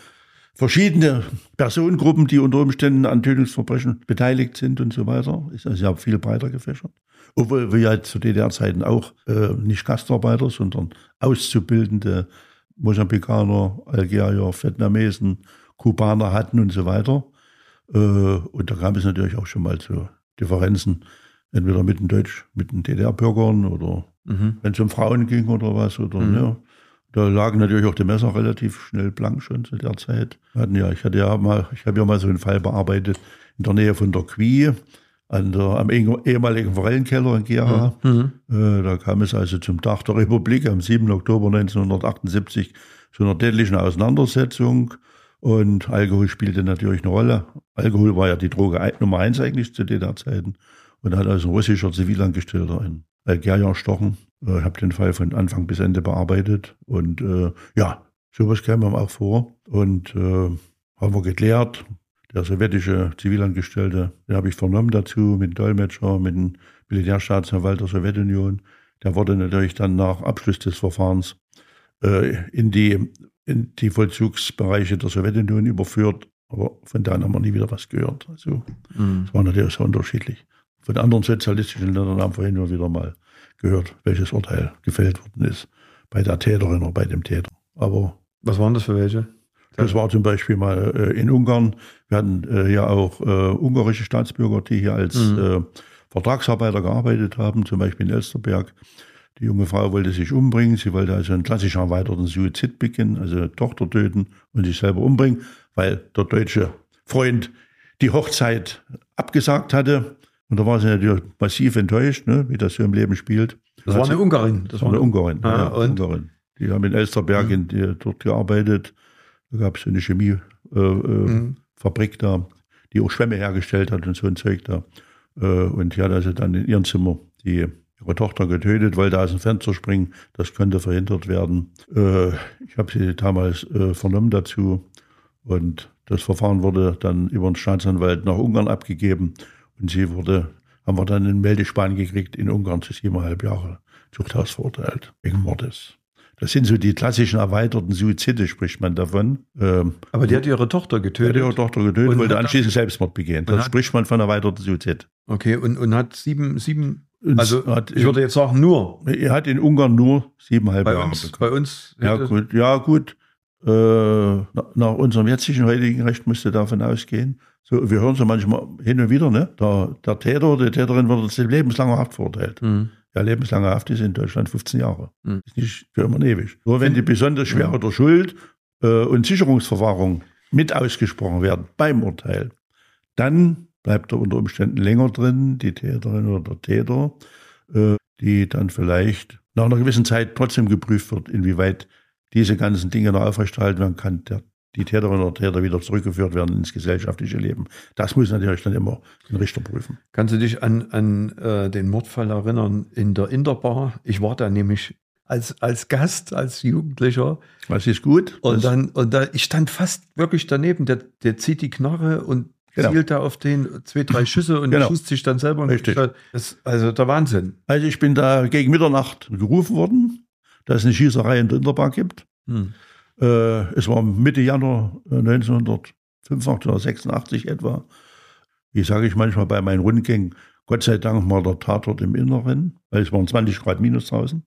verschiedene Personengruppen, die unter Umständen an Tötungsverbrechen beteiligt sind und so weiter. Ist also ja viel breiter gefächert. Obwohl wir ja zu DDR-Zeiten auch äh, nicht Gastarbeiter, sondern Auszubildende Mosambikaner, Algerier, Vietnamesen, Kubaner hatten und so weiter. Äh, und da gab es natürlich auch schon mal zu Differenzen, entweder mit den Deutsch, mit den DDR-Bürgern oder mhm. wenn es um Frauen ging oder was. Oder, mhm. ja. Da lagen natürlich auch die Messer relativ schnell blank schon zu der Zeit. Wir hatten ja, ich hatte ja mal, ich habe ja mal so einen Fall bearbeitet in der Nähe von der Qui an der, am ehemaligen Forellenkeller in Gera. Mhm. Äh, da kam es also zum Tag der Republik am 7. Oktober 1978 zu einer tätlichen Auseinandersetzung. Und Alkohol spielte natürlich eine Rolle. Alkohol war ja die Droge Nummer eins eigentlich zu DDR-Zeiten. Und da hat also ein russischer Zivilangestellter in Algerien erstochen. Ich habe den Fall von Anfang bis Ende bearbeitet. Und äh, ja, sowas kam mir auch vor. Und äh, haben wir geklärt, der sowjetische Zivilangestellte, den habe ich vernommen dazu, mit dem Dolmetscher, mit dem Militärstaatsanwalt der Sowjetunion. Der wurde natürlich dann nach Abschluss des Verfahrens äh, in, die, in die Vollzugsbereiche der Sowjetunion überführt. Aber von da haben wir nie wieder was gehört. Also, mhm. das war natürlich so unterschiedlich. Von anderen sozialistischen Ländern haben wir hin wieder mal gehört, welches Urteil gefällt worden ist bei der Täterin oder bei dem Täter. Aber was waren das für welche? Das war zum Beispiel mal äh, in Ungarn. Wir hatten äh, ja auch äh, ungarische Staatsbürger, die hier als mhm. Äh, Vertragsarbeiter gearbeitet haben, zum Beispiel in Elsterberg. Die junge Frau wollte sich umbringen. Sie wollte also einen klassisch erweiterten Suizid beginnen, also Tochter töten und sich selber umbringen, weil der deutsche Freund die Hochzeit abgesagt hatte. Und da war sie natürlich massiv enttäuscht, ne, wie das so im Leben spielt. Das war eine Ungarin. Das war eine Ungarin. Ah, ja, Ungarin. Die haben in Elsterberg mhm. in, dort gearbeitet. Da gab es eine Chemiefabrik äh, äh, mhm. da, die auch Schwämme hergestellt hat und so ein Zeug da. Äh, und die hat also dann in ihrem Zimmer die ihre Tochter getötet, wollte aus dem Fenster springen. Das könnte verhindert werden. Äh, ich habe sie damals äh, vernommen dazu. Und das Verfahren wurde dann über den Staatsanwalt nach Ungarn abgegeben. Und sie wurde, haben wir dann in Meldespan gekriegt, in Ungarn zu siebeneinhalb Jahre Zuchthaus verurteilt, wegen Mordes. Das sind so die klassischen erweiterten Suizide, spricht man davon. Ähm, Aber die hat ihre Tochter getötet. Die hat ihre Tochter getötet und wollte anschließend Selbstmord begehen. Da spricht man von erweiterten Suizid. Okay, und, und hat sieben, sieben also ich würde jetzt sagen nur. Er hat in Ungarn nur siebeneinhalb Jahre uns, bekommen. Bei uns? Ja gut, ja gut. Äh, nach unserem jetzigen heutigen Recht müsste davon ausgehen. So, wir hören so manchmal hin und wieder, ne? Der, der Täter, die Täterin wird zu lebenslanger Haft verurteilt. Mhm. Ja, lebenslange Haft ist in Deutschland 15 Jahre. Mhm. Ist nicht für immer ewig. Nur wenn die besonders schwere ja. Schuld äh, und Sicherungsverwahrung mit ausgesprochen werden beim Urteil, dann bleibt er unter Umständen länger drin, die Täterin oder der Täter, äh, die dann vielleicht nach einer gewissen Zeit trotzdem geprüft wird, inwieweit diese ganzen Dinge noch aufrechterhalten werden kann, der, die Täterin oder Täter wieder zurückgeführt werden ins gesellschaftliche Leben. Das muss natürlich dann immer ein Richter prüfen. Kannst du dich an, an äh, den Mordfall erinnern in der Interbar? Ich war da nämlich als, als Gast, als Jugendlicher. Was ist gut? Und dann, und da, ich stand fast wirklich daneben, der, der zieht die Knarre und genau. zielt da auf den zwei, drei Schüsse und genau. schießt sich dann selber. Richtig. Das, also der Wahnsinn. Also ich bin da gegen Mitternacht gerufen worden dass es eine Schießerei in der Interbank gibt. Hm. Äh, es war Mitte Januar 1985 oder 86 etwa. Wie sage ich manchmal bei meinen Rundgängen, Gott sei Dank mal der Tatort im Inneren, weil es waren 20 Grad minus draußen.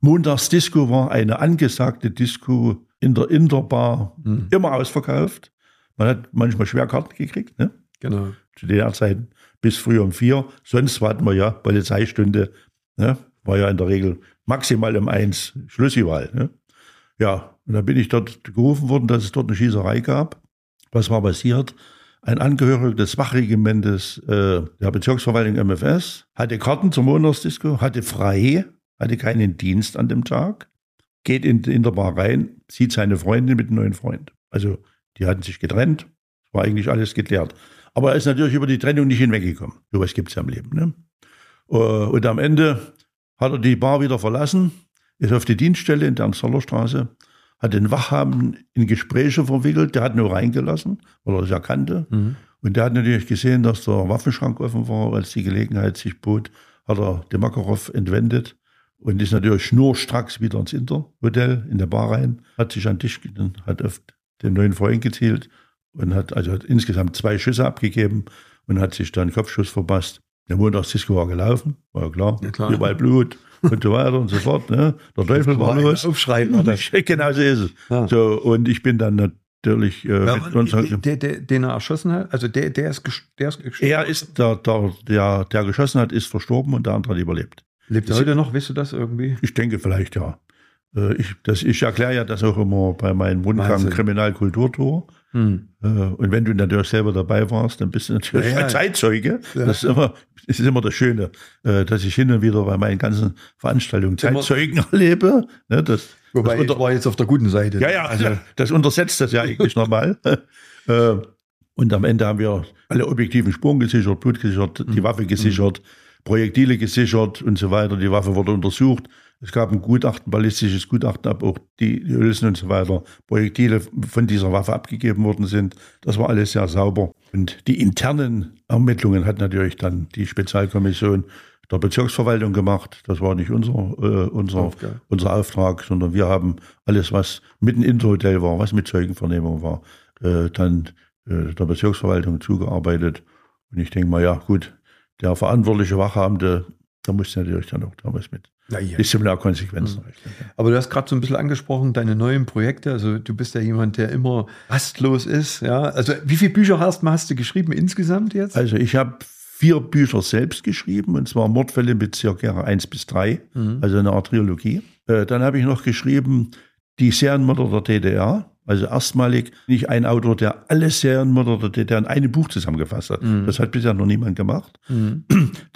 Montagsdisco war eine angesagte Disco in der Interbar, hm. immer ausverkauft. Man hat manchmal schwer Karten gekriegt, ne? Genau. Zu der Zeit bis früh um vier. Sonst hatten wir ja Polizeistunde, ne? War ja in der Regel maximal um eins Schlüsselwahl. Ne? Ja, und dann bin ich dort gerufen worden, dass es dort eine Schießerei gab. Was war passiert? Ein Angehöriger des Wachregimentes äh, der Bezirksverwaltung MFS hatte Karten zum Montagsdisco, hatte frei, hatte keinen Dienst an dem Tag, geht in, in der Bar rein, sieht seine Freundin mit einem neuen Freund. Also die hatten sich getrennt, war eigentlich alles geklärt. Aber er ist natürlich über die Trennung nicht hinweggekommen. So was gibt es ja im Leben. Ne? Äh, und am Ende hat er die Bar wieder verlassen, ist auf die Dienststelle in der Amstellerstraße, hat den Wachhaben in Gespräche verwickelt, der hat nur reingelassen, weil er es erkannte. Mhm. Und der hat natürlich gesehen, dass der Waffenschrank offen war, als die Gelegenheit sich bot, hat er den Makarov entwendet und ist natürlich schnurstracks wieder ins Interhotel in der Bar rein, hat sich an den Tisch, hat auf den neuen Freund gezielt und hat also hat insgesamt zwei Schüsse abgegeben und hat sich dann Kopfschuss verpasst. Der Montagsdisco war gelaufen, war ja klar. Ja, klar. Überall Blut und so weiter und so fort. Ne? Der Teufel war los. Aufschreien, oder? genau so ist es. Ja. So, und ich bin dann natürlich. Äh, ja, der, der, den er erschossen hat, also der, der, ist, der ist gestorben. Er ist, der, der, der, der geschossen hat, ist verstorben und der andere hat überlebt. Lebt er heute noch? Weißt du das irgendwie? Ich denke vielleicht, ja. Äh, ich, das, ich erkläre ja das auch immer bei meinem Rundgang Kriminalkulturtour. Hm. Äh, und wenn du natürlich selber dabei warst, dann bist du natürlich ja, ja. ein Zeitzeuge. Ja. Das, ist immer, das ist immer das Schöne, äh, dass ich hin und wieder bei meinen ganzen Veranstaltungen Zeitzeugen immer. erlebe. Ne, das, Wobei das unter, war jetzt auf der guten Seite. Ja, ja, also. das untersetzt das ja eigentlich nochmal. Und am Ende haben wir alle objektiven Spuren gesichert, Blut gesichert, die hm. Waffe gesichert, Projektile gesichert und so weiter. Die Waffe wurde untersucht. Es gab ein Gutachten, ballistisches Gutachten, ob auch die Hülsen und so weiter, Projektile von dieser Waffe abgegeben worden sind. Das war alles sehr sauber. Und die internen Ermittlungen hat natürlich dann die Spezialkommission der Bezirksverwaltung gemacht. Das war nicht unser, äh, unser, Aufgabe. unser Auftrag, sondern wir haben alles, was mitten im Hotel war, was mit Zeugenvernehmung war, äh, dann äh, der Bezirksverwaltung zugearbeitet. Und ich denke mal, ja gut, der verantwortliche Wachhabende Da musst du natürlich dann auch damals mit Na ja. Disziplinarkonsequenzen Mhm. ja. Aber du hast gerade so ein bisschen angesprochen, deine neuen Projekte. Also du bist ja jemand, der immer rastlos ist. Ja, also wie viele Bücher hast, hast du geschrieben insgesamt jetzt? Also ich habe vier Bücher selbst geschrieben, und zwar Mordfälle Bezirk Gera 1 bis 3, Mhm. also eine Art Trilogie. Äh, dann habe ich noch geschrieben Die Serienmörder der DDR. Also erstmalig bin ich ein Autor, der alle Serienmörder der DDR in einem Buch zusammengefasst hat. Mhm. Das hat bisher noch niemand gemacht. Mhm.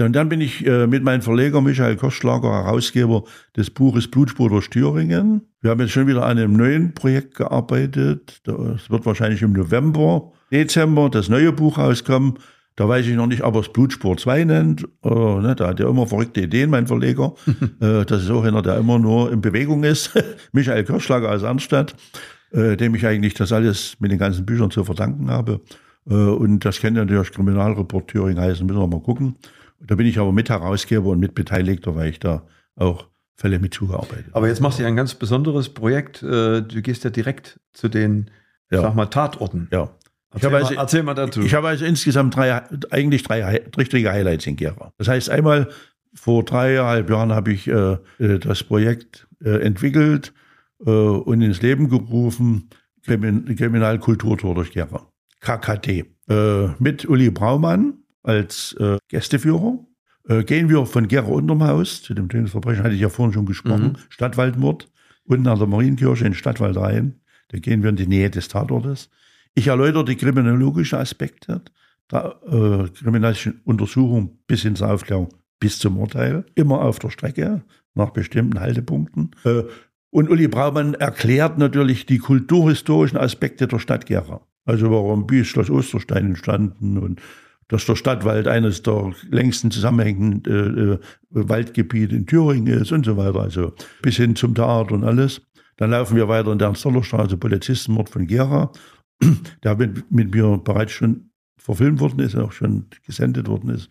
Und dann bin ich äh, mit meinem Verleger Michael Kostschlager, Herausgeber des Buches Blutspur durch Thüringen. Wir haben jetzt schon wieder an einem neuen Projekt gearbeitet. Das wird wahrscheinlich im November, Dezember das neue Buch rauskommen. Da weiß ich noch nicht, ob er es Blutspur 2 nennt. Äh, ne, da hat er immer verrückte Ideen, mein Verleger. äh, das ist auch einer, der immer nur in Bewegung ist. Michael Kirschlager aus Arnstadt, äh, dem ich eigentlich das alles mit den ganzen Büchern zu verdanken habe. Äh, und das kennt natürlich Kriminalreport Thüringen heißen, müssen wir mal gucken. Da bin ich aber mit Herausgeber und mit Beteiligter, weil ich da auch Fälle mit zugearbeitet habe. Aber jetzt machst du ja ein ganz besonderes Projekt. Äh, Du gehst ja direkt zu den, Ja. sag mal, Tatorten. Ja. Erzähl, habe mal, also- erzähl mal dazu. Ich habe also insgesamt drei, eigentlich drei richtige Highlights in Gera. Das heißt, einmal vor dreieinhalb Jahren habe ich äh, äh, das Projekt äh, entwickelt äh, und ins Leben gerufen, Krimin Kriminalkulturtour durch Gera, KKT. Äh, mit Uli Braumann als äh, Gästeführer. Äh, gehen wir von Gera unterm Haus, zu dem Tötungsverbrechen hatte ich ja vorhin schon gesprochen, Mhm. Stadtwaldmord, unten an der Marienkirche in Stadtwald rein. Da gehen wir in die Nähe des Tatortes. Ich erläutere die kriminologischen Aspekte der äh, kriminalischen Untersuchung bis hin zur Aufklärung, bis zum Urteil. Immer auf der Strecke, nach bestimmten Haltepunkten. Äh, und Uli Braumann erklärt natürlich die kulturhistorischen Aspekte der Stadt Gera. Also warum Büß Schloss Osterstein entstanden und dass der Stadtwald eines der längsten zusammenhängenden äh, äh, Waldgebiete in Thüringen ist und so weiter. Also bis hin zum Theater und alles. Dann laufen wir weiter in der Ernst-Doller-Straße, Polizistenmord von Gera, der mit, mit mir bereits schon verfilmt worden ist, auch schon gesendet worden ist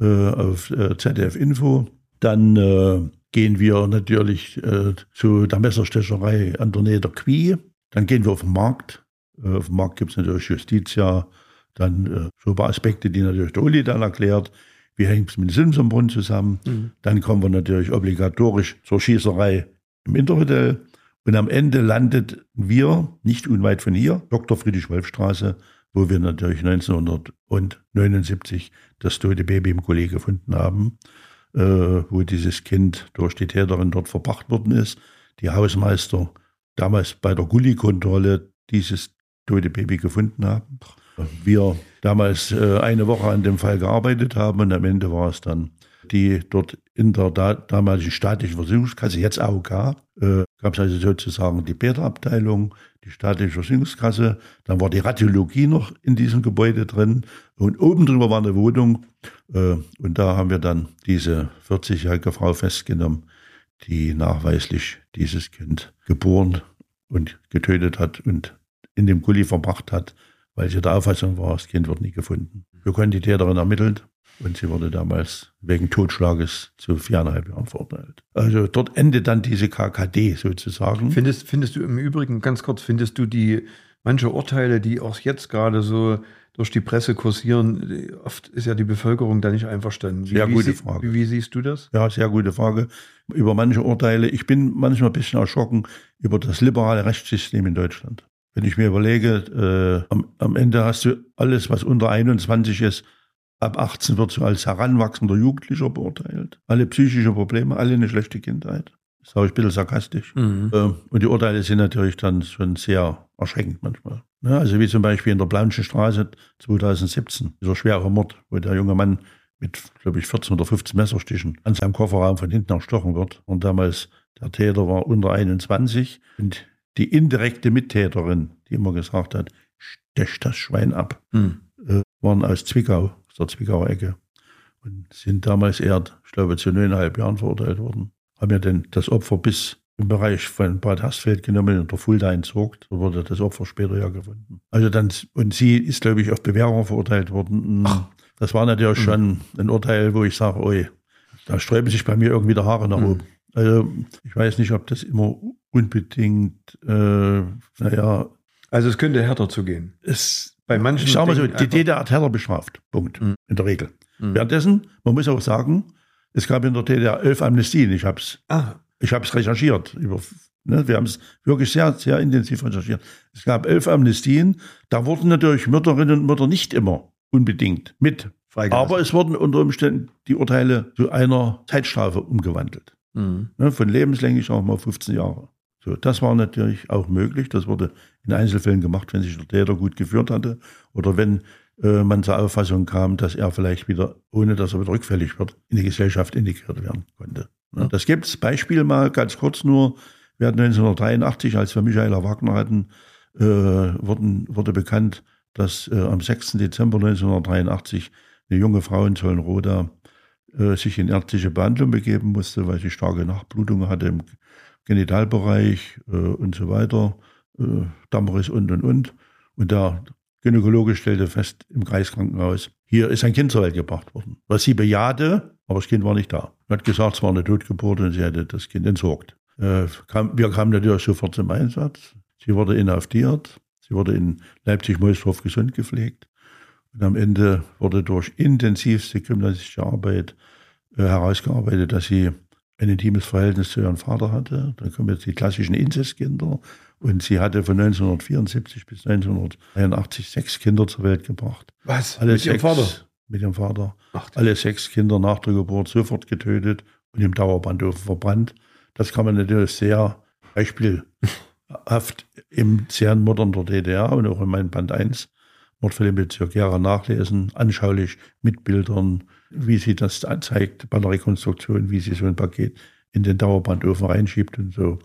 äh, auf äh, ZDF Info. Dann äh, gehen wir natürlich äh, zu der Messerstecherei an der Nähe der Qui. Dann gehen wir auf den Markt. Äh, auf dem Markt gibt es natürlich Justitia, dann äh, so ein paar Aspekte, die natürlich der Uli dann erklärt. Wie hängt es mit dem Simsonbrunnen zusammen? Mhm. Dann kommen wir natürlich obligatorisch zur Schießerei im Interhotel. Und am Ende landet wir, nicht unweit von hier, Dr. Friedrich-Wolf-Straße, wo wir natürlich 1979 das tote Baby im Kolleg gefunden haben, äh, wo dieses Kind durch die Täterin dort verbracht worden ist. Die Hausmeister damals bei der Gully-Kontrolle dieses tote Baby gefunden haben. Wir damals äh, eine Woche an dem Fall gearbeitet haben und am Ende war es dann die dort in der da, damaligen staatlichen Versicherungskasse, jetzt AOK, äh, gab es also sozusagen die Beta-Abteilung, die staatliche Versicherungskasse, dann war die Radiologie noch in diesem Gebäude drin. Und oben drüber war eine Wohnung. Äh, und da haben wir dann diese 40-jährige Frau festgenommen, die nachweislich dieses Kind geboren und getötet hat und in dem Gully verbracht hat, weil sie der Auffassung war, das Kind wird nie gefunden. Wir konnten die Täterin ermittelt und sie wurde damals wegen Totschlages zu viereinhalb Jahren verurteilt. Also dort endet dann diese KKD sozusagen. Findest, findest du im Übrigen, ganz kurz, findest du die manche Urteile, die auch jetzt gerade so durch die Presse kursieren, oft ist ja die Bevölkerung da nicht einverstanden. Wie, Sehr wie, gute sie- Frage. Wie, wie siehst du das? Ja, sehr gute Frage. Über manche Urteile. Ich bin manchmal ein bisschen erschrocken über das liberale Rechtssystem in Deutschland. Wenn ich mir überlege, äh, am, am Ende hast du alles, was unter 21 ist, ab 18 wird so als heranwachsender Jugendlicher beurteilt. Alle psychische Probleme, alle eine schlechte Kindheit. Das sage ich ein bisschen sarkastisch. Mhm. Ähm, Und die Urteile sind natürlich dann schon sehr erschreckend manchmal. Ja, also wie zum Beispiel in der Blaunschen Straße 2017, dieser schwere Mord, wo der junge Mann mit, glaube ich, 14 oder 15 Messerstichen an seinem Kofferraum von hinten erstochen wird. Und damals der Täter war unter 21 und die indirekte Mittäterin, die immer gesagt hat, stech das Schwein ab, Mhm. äh, waren aus Zwickau, der Zwickauer Ecke. Und sind damals eher, ich glaube, zu neuneinhalb Jahren verurteilt worden. Haben ja denn das Opfer bis im Bereich von Bad Hersfeld genommen und der Fulda entsorgt. Da wurde das Opfer später ja gefunden. Also dann, und sie ist, glaube ich, auf Bewährung verurteilt worden. Das war natürlich schon ein Urteil, wo ich sage, oi, da sträuben sich bei mir irgendwie die Haare nach Mhm. oben. Also ich weiß nicht, ob das immer unbedingt, äh, naja, Also es könnte härter zugehen. es, Bei manchen ich sage mal so, die DDR hat härter bestraft. Punkt. Mhm. In der Regel. Mhm. Währenddessen, man muss auch sagen, Es gab in der DDR elf Amnestien. Ich habe es Ah, ich hab's recherchiert. Über, ne, wir haben es wirklich sehr, sehr intensiv recherchiert. Es gab elf Amnestien. Da wurden natürlich Mütterinnen und Mütter nicht immer unbedingt mit. Aber es wurden unter Umständen die Urteile zu einer Zeitstrafe umgewandelt. Mhm. Ne, von lebenslänglich auch mal 15 Jahre. So, das war natürlich auch möglich. Das wurde in Einzelfällen gemacht, wenn sich der Täter gut geführt hatte oder wenn äh, man zur Auffassung kam, dass er vielleicht wieder, ohne dass er wieder rückfällig wird, in die Gesellschaft integriert werden konnte. Ne, das gibt es. Beispiel mal ganz kurz nur. Wir hatten 1983, als wir Michaela Wagner hatten, äh, wurden, wurde bekannt, dass äh, am 6. Dezember 1983 eine junge Frau in Zollenroda äh, sich in ärztliche Behandlung begeben musste, weil sie starke Nachblutungen hatte im Genitalbereich äh, und so weiter, äh, Dammriss und und und. Und der Gynäkologe stellte fest im Kreiskrankenhaus, hier ist ein Kind zur Welt gebracht worden. Was sie bejahte, aber das Kind war nicht da. Er hat gesagt, es war eine Totgeburt und sie hätte das Kind entsorgt. Äh, kam, wir kamen natürlich sofort zum Einsatz. Sie wurde inhaftiert. Sie wurde in Leipzig-Moosdorf gesund gepflegt. Und am Ende wurde durch intensivste kriminalistische Arbeit äh, herausgearbeitet, dass sie ein intimes Verhältnis zu ihrem Vater hatte. Dann kommen jetzt die klassischen Inzestkinder. Und sie hatte von 1974 bis 1981 sechs Kinder zur Welt gebracht. Was? Alle Mit ihrem sechs, Vater? Mit ihrem Vater. Ach, Alle sechs Kinder nach der Geburt sofort getötet und im Dauerbrandofen verbrannt. Das kann man natürlich sehr beispielhaft im Serienmordern der DDR und auch in meinem Band 1 Mordfälle im Bezirk Gera nachlesen, anschaulich mit Bildern, wie sie das zeigt bei der Rekonstruktion, wie sie so ein Paket in den Dauerbrandofen reinschiebt und so.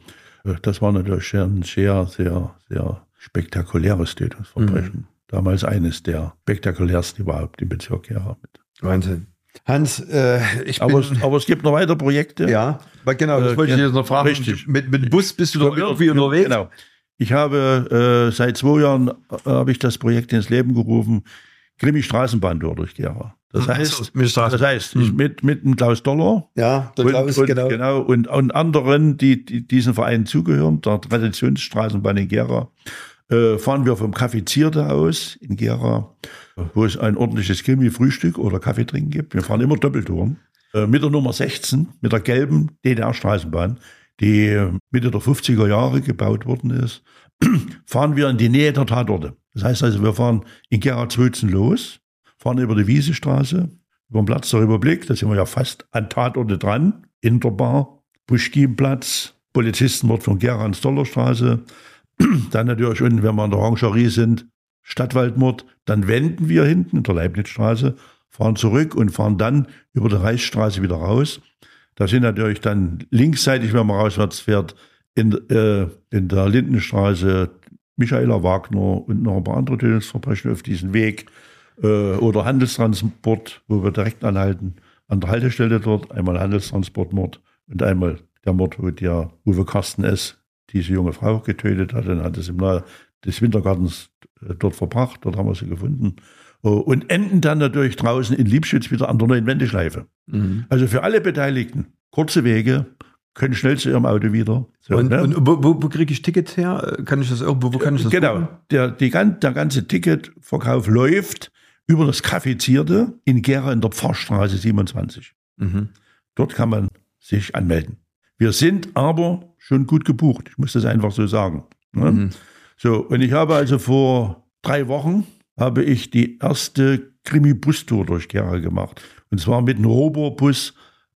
Äh, Das war natürlich ein sehr, sehr, sehr spektakuläres Tötungsverbrechen. Damals eines der spektakulärsten überhaupt im Bezirk Gera. Wahnsinn. Hans, äh, ich bin, Aber, es, aber es gibt noch weitere Projekte. ja, genau, das Äh, wollte ich jetzt noch fragen. richtig. Mit, mit dem Bus bist du doch irgendwie unterwegs? Genau. Ich habe äh, seit zwei Jahren äh, habe ich das Projekt ins Leben gerufen, Krimi Straßenbahntour durch Gera. Das heißt, so, das heißt, ich mit, mit dem Klaus Dollar Ja, der und, Klaus, und, genau. genau, und, und anderen, die, die diesem Verein zugehören, der Traditionsstraßenbahn in Gera, äh, fahren wir vom Café Zierde aus in Gera, wo es ein ordentliches Krimi-Frühstück oder Kaffee trinken gibt. Wir fahren immer Doppeltouren äh, mit der Nummer 16, mit der gelben DDR-Straßenbahn, die Mitte der 50er Jahre gebaut worden ist, fahren wir in die Nähe der Tatorte. Das heißt also, wir fahren in Gera-Zwötzen los, fahren über die Wiesestraße, über den Platz der Republik, da sind wir ja fast an Tatorte dran, Interbar, Buschkienplatz, Polizistenmord von Gera ans Dollerstraße, dann natürlich unten, wenn wir an der Orangerie sind, Stadtwaldmord, dann wenden wir hinten in der Leibnizstraße, fahren zurück und fahren dann über die Reichsstraße wieder raus. Da sind natürlich dann linksseitig, wenn man rauswärts fährt, in, äh, in der Lindenstraße Michaela Wagner und noch ein paar andere Tötungsverbrechen auf diesem Weg äh, oder Handelstransport, wo wir direkt anhalten, an der Haltestelle dort, einmal Handelstransportmord und einmal der Mord, wo der Uwe Carsten S. diese junge Frau getötet hat und hat es im Nahe des Wintergartens äh, dort verbracht, dort haben wir sie gefunden. Oh, Und enden dann natürlich draußen in Liebschütz wieder an der neuen Wendeschleife. Mhm. Also für alle Beteiligten kurze Wege, können schnell zu ihrem Auto wieder. So, Und, ne? und wo, wo, wo kriege ich Tickets her? Kann ich das irgendwo, wo kann ich das genau. Der, die, der ganze Ticketverkauf läuft über das Café Zierde in Gera in der Pfarrstraße 27. Mhm. Dort kann man sich anmelden. Wir sind aber schon gut gebucht. Ich muss das einfach so sagen. Ne? Mhm. So, und ich habe also vor drei Wochen habe ich die erste Krimi-Bustour durch Gera gemacht. Und zwar mit einem Robobus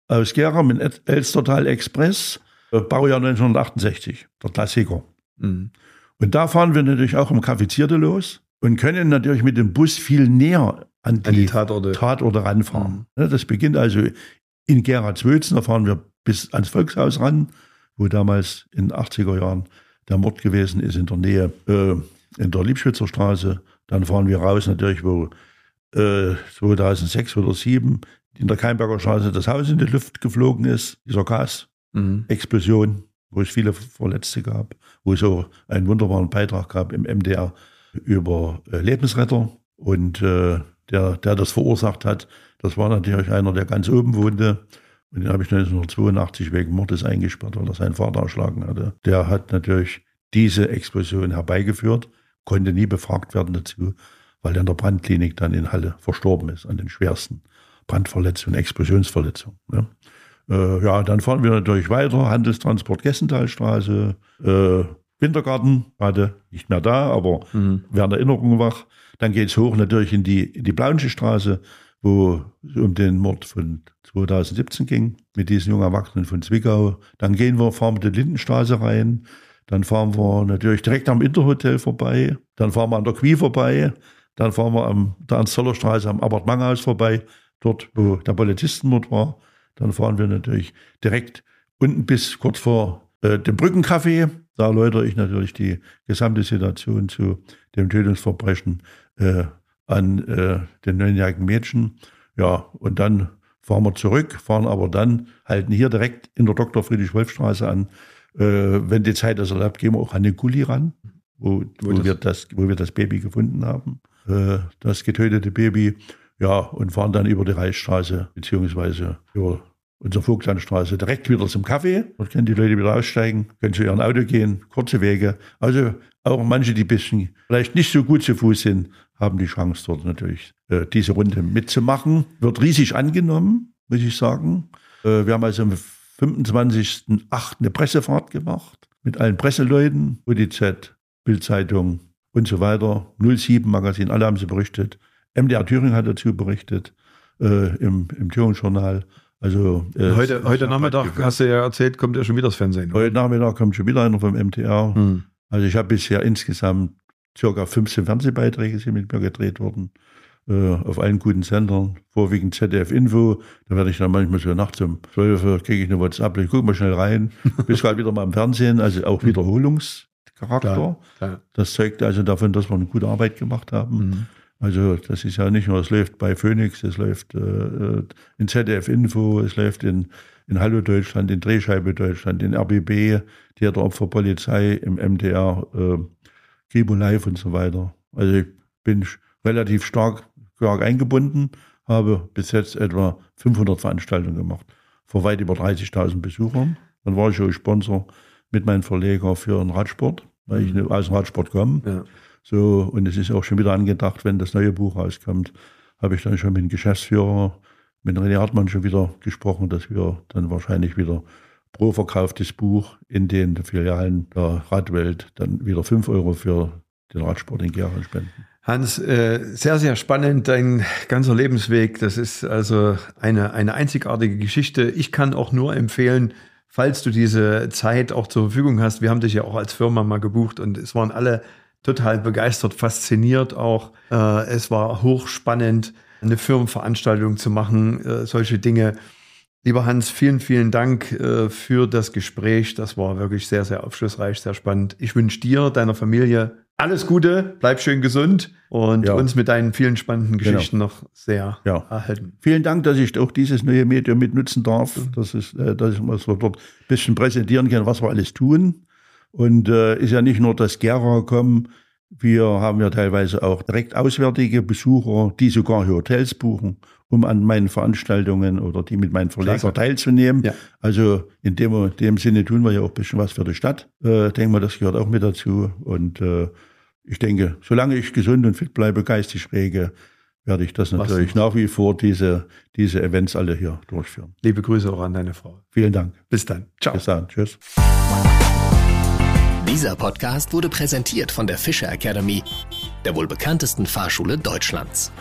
aus Gera, mit Elstertal Express, äh, Baujahr 1968, der Klassiker. Mhm. Und da fahren wir natürlich auch am Café Zierde los und können natürlich mit dem Bus viel näher an die, An die Tatorte. Tatorte ranfahren. Ne, Das beginnt also in Gera-Zwölzen, da fahren wir bis ans Volkshaus ran, wo damals in den 80er Jahren der Mord gewesen ist, in der Nähe, äh, in der Liebschützer Straße. Dann fahren wir raus natürlich, wo äh, 2006 oder 2007 in der Keimberger Straße das Haus in die Luft geflogen ist, dieser Gasexplosion, Mhm. wo es viele Verletzte gab, wo es auch einen wunderbaren Beitrag gab im MDR über äh, Lebensretter. Und äh, der, der das verursacht hat, das war natürlich einer, der ganz oben wohnte. Und den habe ich 1982 wegen Mordes eingesperrt, weil er seinen Vater erschlagen hatte. Der hat natürlich diese Explosion herbeigeführt, konnte nie befragt werden dazu, weil er in der Brandklinik dann in Halle verstorben ist an den schwersten Brandverletzung, Explosionsverletzung. Ne? Äh, ja, dann fahren wir natürlich weiter, Handelstransport Gessentalstraße, äh, Wintergarten, gerade nicht mehr da, aber mhm. werden Erinnerungen wach. Dann geht's hoch natürlich in die, in die Blauensche Straße, wo es um den Mord von 2017 ging, mit diesen jungen Erwachsenen von Zwickau. Dann gehen wir, fahren wir die Lindenstraße rein. Dann fahren wir natürlich direkt am Interhotel vorbei. Dann fahren wir an der Qui vorbei. Dann fahren wir am, der Anzoller Straße am Albert Manghaus vorbei, dort, wo der Polizistenmord war. Dann fahren wir natürlich direkt unten bis kurz vor äh, dem Brückencafé. Da erläutere ich natürlich die gesamte Situation zu dem Tötungsverbrechen äh, an äh, den neunjährigen Mädchen. Ja, und dann fahren wir zurück, fahren aber dann, halten hier direkt in der Dr. Friedrich-Wolf-Straße an. Äh, wenn die Zeit das erlaubt, gehen wir auch an den Gully ran, wo, wo, wo wir, das, wo wir das Baby gefunden haben. Äh, das getötete Baby. Ja, und fahren dann über die Reichsstraße, beziehungsweise über unsere Vogtlandstraße direkt wieder zum Kaffee. Dort können die Leute wieder aussteigen, können zu ihrem Auto gehen, kurze Wege. Also auch manche, die ein bisschen vielleicht nicht so gut zu Fuß sind, haben die Chance dort natürlich äh, diese Runde mitzumachen. Wird riesig angenommen, muss ich sagen. Wir haben also 25.08. eine Pressefahrt gemacht mit allen Presseleuten, UDZ, Bildzeitung und so weiter. 07 Magazin, alle haben sie berichtet. MDR Thüringen hat dazu berichtet äh, im, im Thüringen-Journal. Also, äh, heute heute Nachmittag, hast du ja erzählt, kommt ja schon wieder das Fernsehen. Heute Nachmittag kommt schon wieder einer vom MTR. Hm. Also ich habe bisher insgesamt circa 15 Fernsehbeiträge sind mit mir gedreht worden. Äh, auf allen guten Sendern, vorwiegend ZDF Info. Da werde ich dann manchmal so nachts um 12 Uhr kriege ich eine WhatsApp, ich gucke mal schnell rein. Bist halt wieder mal im Fernsehen, also auch. Wiederholungscharakter. Klar, klar. Das zeigt also davon, dass wir eine gute Arbeit gemacht haben. Mhm. Also das ist ja nicht nur, es läuft bei Phoenix, es läuft äh, äh in ZDF Info, es läuft in, in Hallo Deutschland, in Drehscheibe Deutschland, in RBB, Theater Opferpolizei, im MDR, äh, Kribo Live und so weiter. Also ich bin relativ stark, stark eingebunden, habe bis jetzt etwa 500 Veranstaltungen gemacht, vor weit über 30.000 Besuchern. Dann war ich auch Sponsor mit meinem Verleger für den Radsport, weil ich mhm. aus dem Radsport komme. Ja. So, und es ist auch schon wieder angedacht, wenn das neue Buch rauskommt, habe ich dann schon mit dem Geschäftsführer, mit René Hartmann schon wieder gesprochen, dass wir dann wahrscheinlich wieder pro verkauftes Buch in den Filialen der Radwelt dann wieder 5 Euro für den Radsport in Gera spenden. Hans, äh, sehr, sehr spannend, dein ganzer Lebensweg. Das ist also eine, eine einzigartige Geschichte. Ich kann auch nur empfehlen, falls du diese Zeit auch zur Verfügung hast. Wir haben dich ja auch als Firma mal gebucht und es waren alle total begeistert, fasziniert auch. Äh, es war hochspannend, eine Firmenveranstaltung zu machen, äh, solche Dinge. Lieber Hans, vielen, vielen Dank äh, für das Gespräch. Das war wirklich sehr, sehr aufschlussreich, sehr spannend. Ich wünsche dir, deiner Familie alles Gute, bleib schön gesund und ja. uns mit deinen vielen spannenden genau. Geschichten genau. noch sehr ja. erhalten. Vielen Dank, dass ich auch dieses neue Medium mitnutzen darf, dass, es, äh, dass wir dort ein bisschen präsentieren können, was wir alles tun. Und äh, ist ja nicht nur das Gera kommen, wir haben ja teilweise auch direkt auswärtige Besucher, die sogar Hotels buchen, um an meinen Veranstaltungen oder die mit meinen Verleger teilzunehmen. Ja. Also in dem, dem Sinne tun wir ja auch ein bisschen was für die Stadt. Äh, denken wir, das gehört auch mit dazu. Und äh, ich denke, solange ich gesund und fit bleibe, geistig rege, werde ich das natürlich was nach wie vor diese, diese Events alle hier durchführen. Liebe Grüße auch an deine Frau. Vielen Dank. Bis dann. Ciao. Bis dann. Tschüss. Dieser Podcast wurde präsentiert von der Fischer Academy, der wohl bekanntesten Fahrschule Deutschlands.